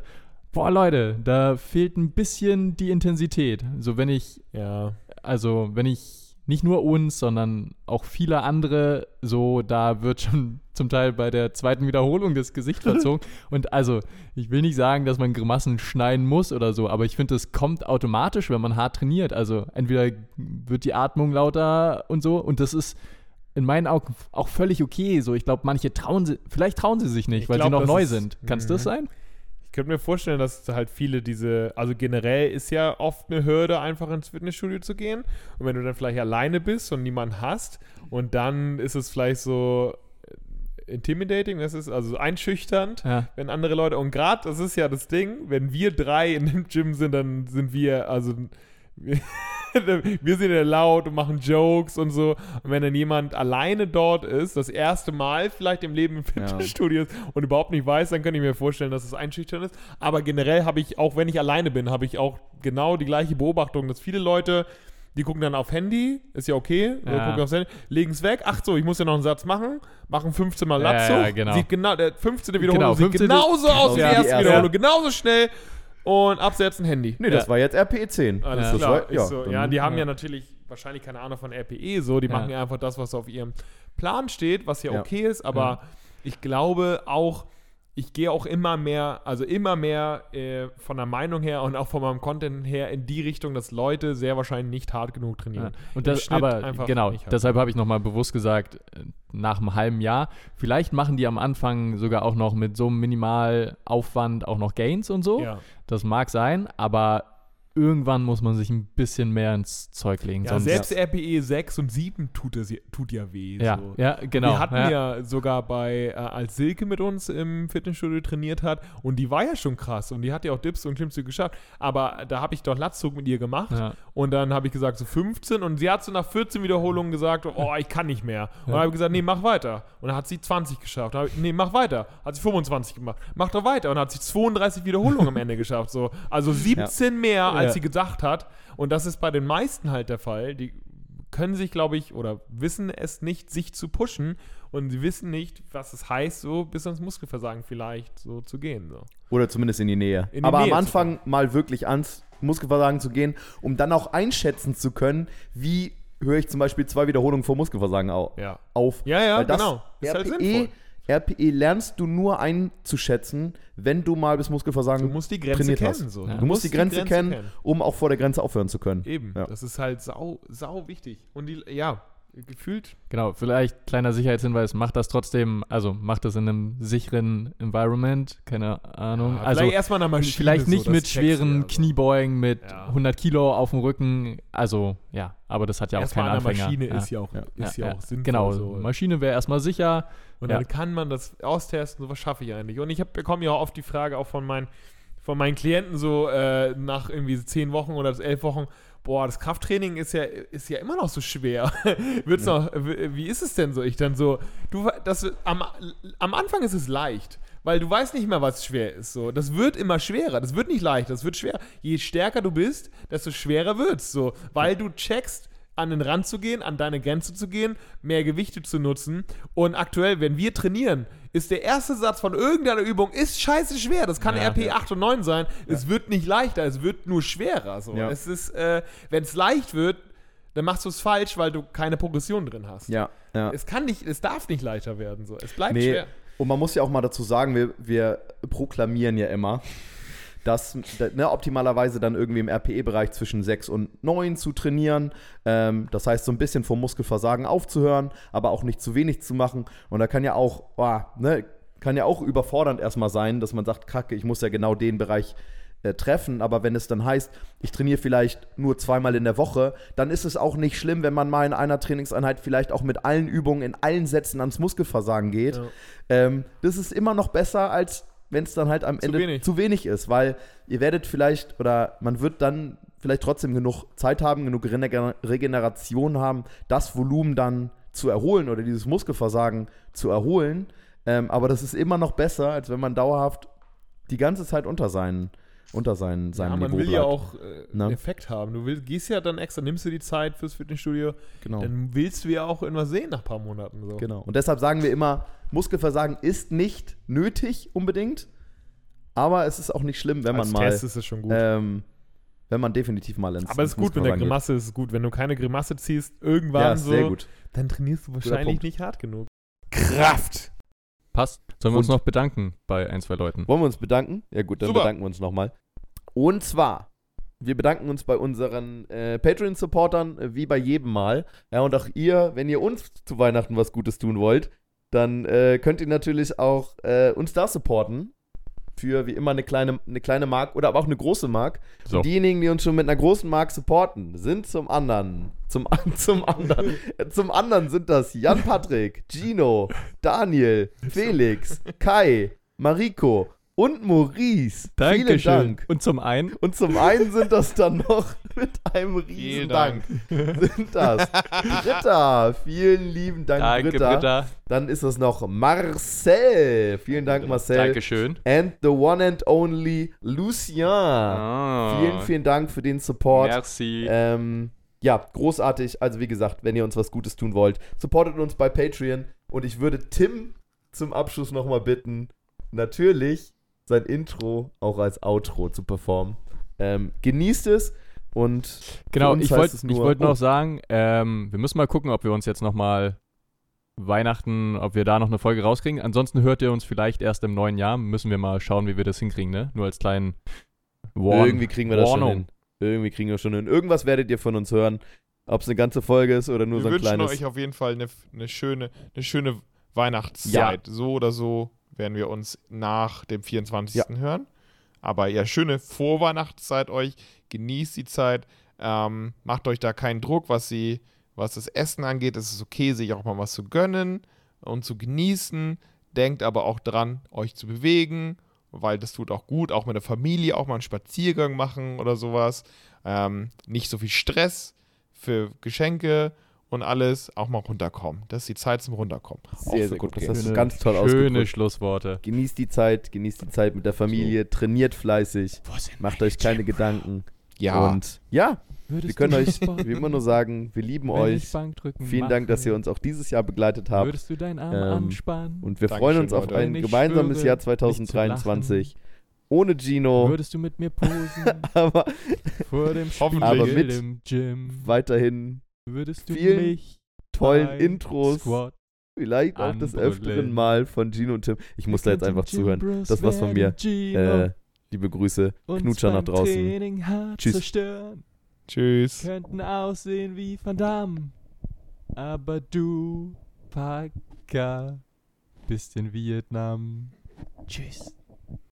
boah Leute, da fehlt ein bisschen die Intensität. So wenn ich, Ja. also wenn ich nicht nur uns, sondern auch viele andere, so da wird schon zum Teil bei der zweiten Wiederholung das Gesicht verzogen. und also, ich will nicht sagen, dass man Grimassen schneiden muss oder so, aber ich finde, es kommt automatisch, wenn man hart trainiert. Also entweder wird die Atmung lauter und so und das ist in meinen Augen auch völlig okay. So, ich glaube, manche trauen sie, vielleicht trauen sie sich nicht, Ich weil sie glaub, noch das neu ist- sind. Kann es das Mhm. sein? Ich könnte mir vorstellen, dass halt viele diese, also generell ist ja oft eine Hürde, einfach ins Fitnessstudio zu gehen. Und wenn du dann vielleicht alleine bist und niemanden hast, und dann ist es vielleicht so äh, intimidating, das ist also so einschüchternd, Ja. wenn andere Leute, und gerade, das ist ja das Ding, wenn wir drei in dem Gym sind, dann sind wir, also wir, sind ja laut und machen Jokes und so. Und wenn dann jemand alleine dort ist, das erste Mal vielleicht im Leben im Fitnessstudio ist und überhaupt nicht weiß, dann könnte ich mir vorstellen, dass es einschüchtern ist. Aber generell habe ich, auch wenn ich alleine bin, habe ich auch genau die gleiche Beobachtung, dass viele Leute, die gucken dann auf Handy, ist ja okay, Ja. gucken aufs Handy, legen es weg, ach so, ich muss ja noch einen Satz machen, machen 15 Mal Ja, Latzo, ja, genau. sieht genau, der 15. Wiederholung Genau, sieht 15. genauso aus wie Ja, die erste. Wiederholung, genauso schnell und absetzen Handy. Nee, das war jetzt RPE 10. Alles Ja. klar. War- ja, so. ja, die haben ja. natürlich wahrscheinlich keine Ahnung von RPE so. Die machen ja einfach das, was auf ihrem Plan steht, was Ja. okay ist. Aber ich glaube auch, ich gehe auch immer mehr, also immer mehr äh, von der Meinung her und auch von meinem Content her in die Richtung, dass Leute sehr wahrscheinlich nicht hart genug Ja. trainieren. Und Im das, Schnitt aber einfach genau, deshalb habe ich nochmal bewusst gesagt, äh, nach einem halben Jahr, vielleicht machen die am Anfang sogar auch noch mit so einem Minimalaufwand auch noch Gains und so. Ja, Das mag sein, aber irgendwann muss man sich ein bisschen mehr ins Zeug legen. ja selbst RPE 6 und 7 tut, es, tut ja weh. ja, so. ja, genau. Wir hatten ja. ja, sogar bei, äh, als Silke mit uns im Fitnessstudio trainiert hat, und die war ja schon krass und die hat ja auch Dips und Klimmzüge geschafft, aber da habe ich doch Latzug mit ihr gemacht Ja. und dann habe ich gesagt so 15 und sie hat so nach 14 Wiederholungen gesagt, oh, ich kann nicht mehr. Und dann habe ich gesagt, nee, mach weiter. Und dann hat sie 20 geschafft. Ich, nee, mach weiter. Hat sie 25 gemacht. Mach doch weiter. Und dann hat sie 32 Wiederholungen am Ende geschafft. So. Also 17 mehr, als Ja. sie gedacht hat. Und das ist bei den meisten halt der Fall. Die können sich, glaube ich, oder wissen es nicht, sich zu pushen und sie wissen nicht, was es heißt, so bis ans Muskelversagen vielleicht so zu gehen. So. Oder zumindest in die Nähe. In die Aber Nähe am Anfang mal wirklich ans Muskelversagen zu gehen, um dann auch einschätzen zu können, wie höre ich zum Beispiel zwei Wiederholungen vor Muskelversagen au Ja. auf. Ja, ja, das genau. Ist halt RPE, sinnvoll. RPE lernst du nur einzuschätzen, wenn du mal bis Muskelversagen Du musst die Grenze trainiert kennen. hast. So. Ja. Du musst die Grenze, kennen, um auch vor der Grenze aufhören zu können. Eben. Ja. Das ist halt sau, sau wichtig. Und die, ja, gefühlt. Genau, vielleicht kleiner Sicherheitshinweis, macht das trotzdem, also macht das in einem sicheren Environment, keine Ahnung. Ja, also vielleicht erstmal eine Maschine. vielleicht nicht mit schweren ja so. Kniebeugen mit Ja. 100 Kilo auf dem Rücken, also ja, aber das hat ja auch Erstmal keinen Anfänger. Maschine ja. ist ja auch, ist ja, auch sinnvoll. Genau, So. Maschine wäre erstmal sicher. Und dann kann man das austesten, so was schaffe ich eigentlich. Und ich hab, bekomme ja auch oft die Frage auch von meinen, von meinen Klienten so äh, nach irgendwie zehn Wochen oder elf Wochen, boah, das Krafttraining ist ja, ist ja immer noch so schwer. Wird's noch, w- wie ist es denn so? Ich dann so, du, das, am, am Anfang ist es leicht. Weil du weißt nicht mehr, was schwer ist. So. Das wird immer schwerer. Das wird nicht leicht. Das wird schwer. Je stärker du bist, desto schwerer wird's. So. Weil du checkst, an den Rand zu gehen, an deine Grenze zu gehen, mehr Gewichte zu nutzen. Und aktuell, wenn wir trainieren, ist der erste Satz von irgendeiner Übung ist scheiße schwer. Das kann Ja. RP 8 und 9 sein. Es wird nicht leichter, es wird nur schwerer. So. Ja. Es ist, äh, wenn es leicht wird, dann machst du es falsch, weil du keine Progression drin hast. Ja, ja. Es kann nicht, es darf nicht leichter werden. So. Es bleibt Nee, schwer. und man muss ja auch mal dazu sagen, wir, wir proklamieren ja immer, dass ne, optimalerweise dann irgendwie im RPE-Bereich zwischen 6 und 9 zu trainieren. Ähm, das heißt, so ein bisschen vom Muskelversagen aufzuhören, aber auch nicht zu wenig zu machen. Und da kann ja auch, oh, ne, kann ja auch überfordernd erstmal sein, dass man sagt, kacke, ich muss ja genau den Bereich äh, treffen, aber wenn es dann heißt, ich trainiere vielleicht nur zweimal in der Woche, dann ist es auch nicht schlimm, wenn man mal in einer Trainingseinheit vielleicht auch mit allen Übungen in allen Sätzen ans Muskelversagen geht. Ja. Ähm, das ist immer noch besser, als wenn es dann halt am Zu Ende wenig. zu wenig ist, weil ihr werdet vielleicht oder man wird dann vielleicht trotzdem genug Zeit haben, genug Regener- Regeneration haben, das Volumen dann zu erholen oder dieses Muskelversagen zu erholen. Ähm, aber das ist immer noch besser, als wenn man dauerhaft die ganze Zeit unter seinen, unter seinen, Ja, seinem man Niveau will ja auch äh, Ne? einen Effekt haben. Du will, gehst ja dann extra, nimmst du die Zeit fürs Fitnessstudio, Genau. dann willst du ja auch irgendwas sehen nach ein paar Monaten. So. Genau. Und deshalb sagen wir immer, Muskelversagen ist nicht nötig unbedingt, aber es ist auch nicht schlimm, wenn Als man mal, Test ist es schon gut. ähm, wenn man definitiv mal ins Aber es ist gut, wenn der geht. Grimasse ist gut. Wenn du keine Grimasse ziehst, irgendwann Ja, so, sehr gut. dann trainierst du wahrscheinlich nicht hart genug. Kraft! Passt. Sollen wir uns noch bedanken bei ein, zwei Leuten? Wollen wir uns bedanken? Ja gut, dann Super. bedanken wir uns nochmal. Und zwar, wir bedanken uns bei unseren äh, Patreon-Supportern, äh, wie bei jedem Mal. Ja, und auch ihr, wenn ihr uns zu Weihnachten was Gutes tun wollt, dann äh, könnt ihr natürlich auch äh, uns da supporten. Für wie immer eine kleine, eine kleine Mark oder aber auch eine große Mark. So. Und diejenigen, die uns schon mit einer großen Mark supporten, sind zum anderen, zum, zum anderen, zum anderen sind das Jan Patrick, Gino, Daniel, Felix, Kai, Mariko und Maurice. Vielen Dank. Und zum einen, Und zum einen sind das dann noch mit einem riesen Dank. Sind das Britta. Vielen lieben Dank, danke, Britta. Britta. Dann ist es noch Marcel. Vielen Dank, Marcel. Dankeschön. And the one and only Lucien. Ah, Vielen, vielen Dank für den Support. Merci. Ähm, ja, großartig. Also wie gesagt, wenn ihr uns was Gutes tun wollt, supportet uns bei Patreon. Und ich würde Tim zum Abschluss nochmal bitten, natürlich sein Intro auch als Outro zu performen. Ähm, genießt es und Genau, ich wollte wollt oh. noch sagen, ähm, wir müssen mal gucken, ob wir uns jetzt nochmal Weihnachten, ob wir da noch eine Folge rauskriegen. Ansonsten hört ihr uns vielleicht erst im neuen Jahr. Müssen wir mal schauen, wie wir das hinkriegen, ne? Nur als kleinen Warn Irgendwie kriegen wir das schon Warnung. hin. Irgendwie kriegen wir schon hin. Irgendwas werdet ihr von uns hören. Ob es eine ganze Folge ist oder nur Wir so ein wünschen kleines. euch auf jeden Fall eine, eine, schöne, eine schöne Weihnachtszeit. So oder so werden wir uns nach dem 24. hören. Aber ja, schöne Vorweihnachtszeit euch. Genießt die Zeit. Ähm, macht euch da keinen Druck, was, sie, was das Essen angeht. Es ist okay, sich auch mal was zu gönnen und zu genießen. Denkt aber auch dran, euch zu bewegen, weil das tut auch gut. Auch mit der Familie auch mal einen Spaziergang machen oder sowas. Ähm, nicht so viel Stress für Geschenke und alles. Auch mal runterkommen. Das ist die Zeit zum Runterkommen. Sehr, sehr gut. Das gehen. hast du Schöne- ganz toll Schöne ausgedrückt. Schlussworte. Genießt die Zeit, genießt die Zeit mit der Familie, trainiert fleißig, macht euch keine Gedanken. Ja. Und ja, wir können euch wie immer nur sagen, wir lieben euch. Vielen Dank, dass ihr uns auch dieses Jahr begleitet habt. Würdest du deinen Arm Ähm, anspannen? Und wir Dankeschön, freuen uns auf Leute. ein gemeinsames schwöre, Jahr nicht zu lachen. 2023. Ohne Gino, Würdest du mit mir posen aber vor dem Hoffentlich. Aber Spiegel mit- im Gym? weiterhin Würdest du vielen mich tollen Intros. Squat Vielleicht auch des öfteren Mal von Gino und Tim. Ich muss da jetzt einfach zuhören. Das war's von mir. Äh, liebe Grüße, uns Knutscher nach draußen. Tschüss. zerstören. Tschüss. Könnten aussehen wie Van Damme. Aber du, Parker, bist in Vietnam. Tschüss.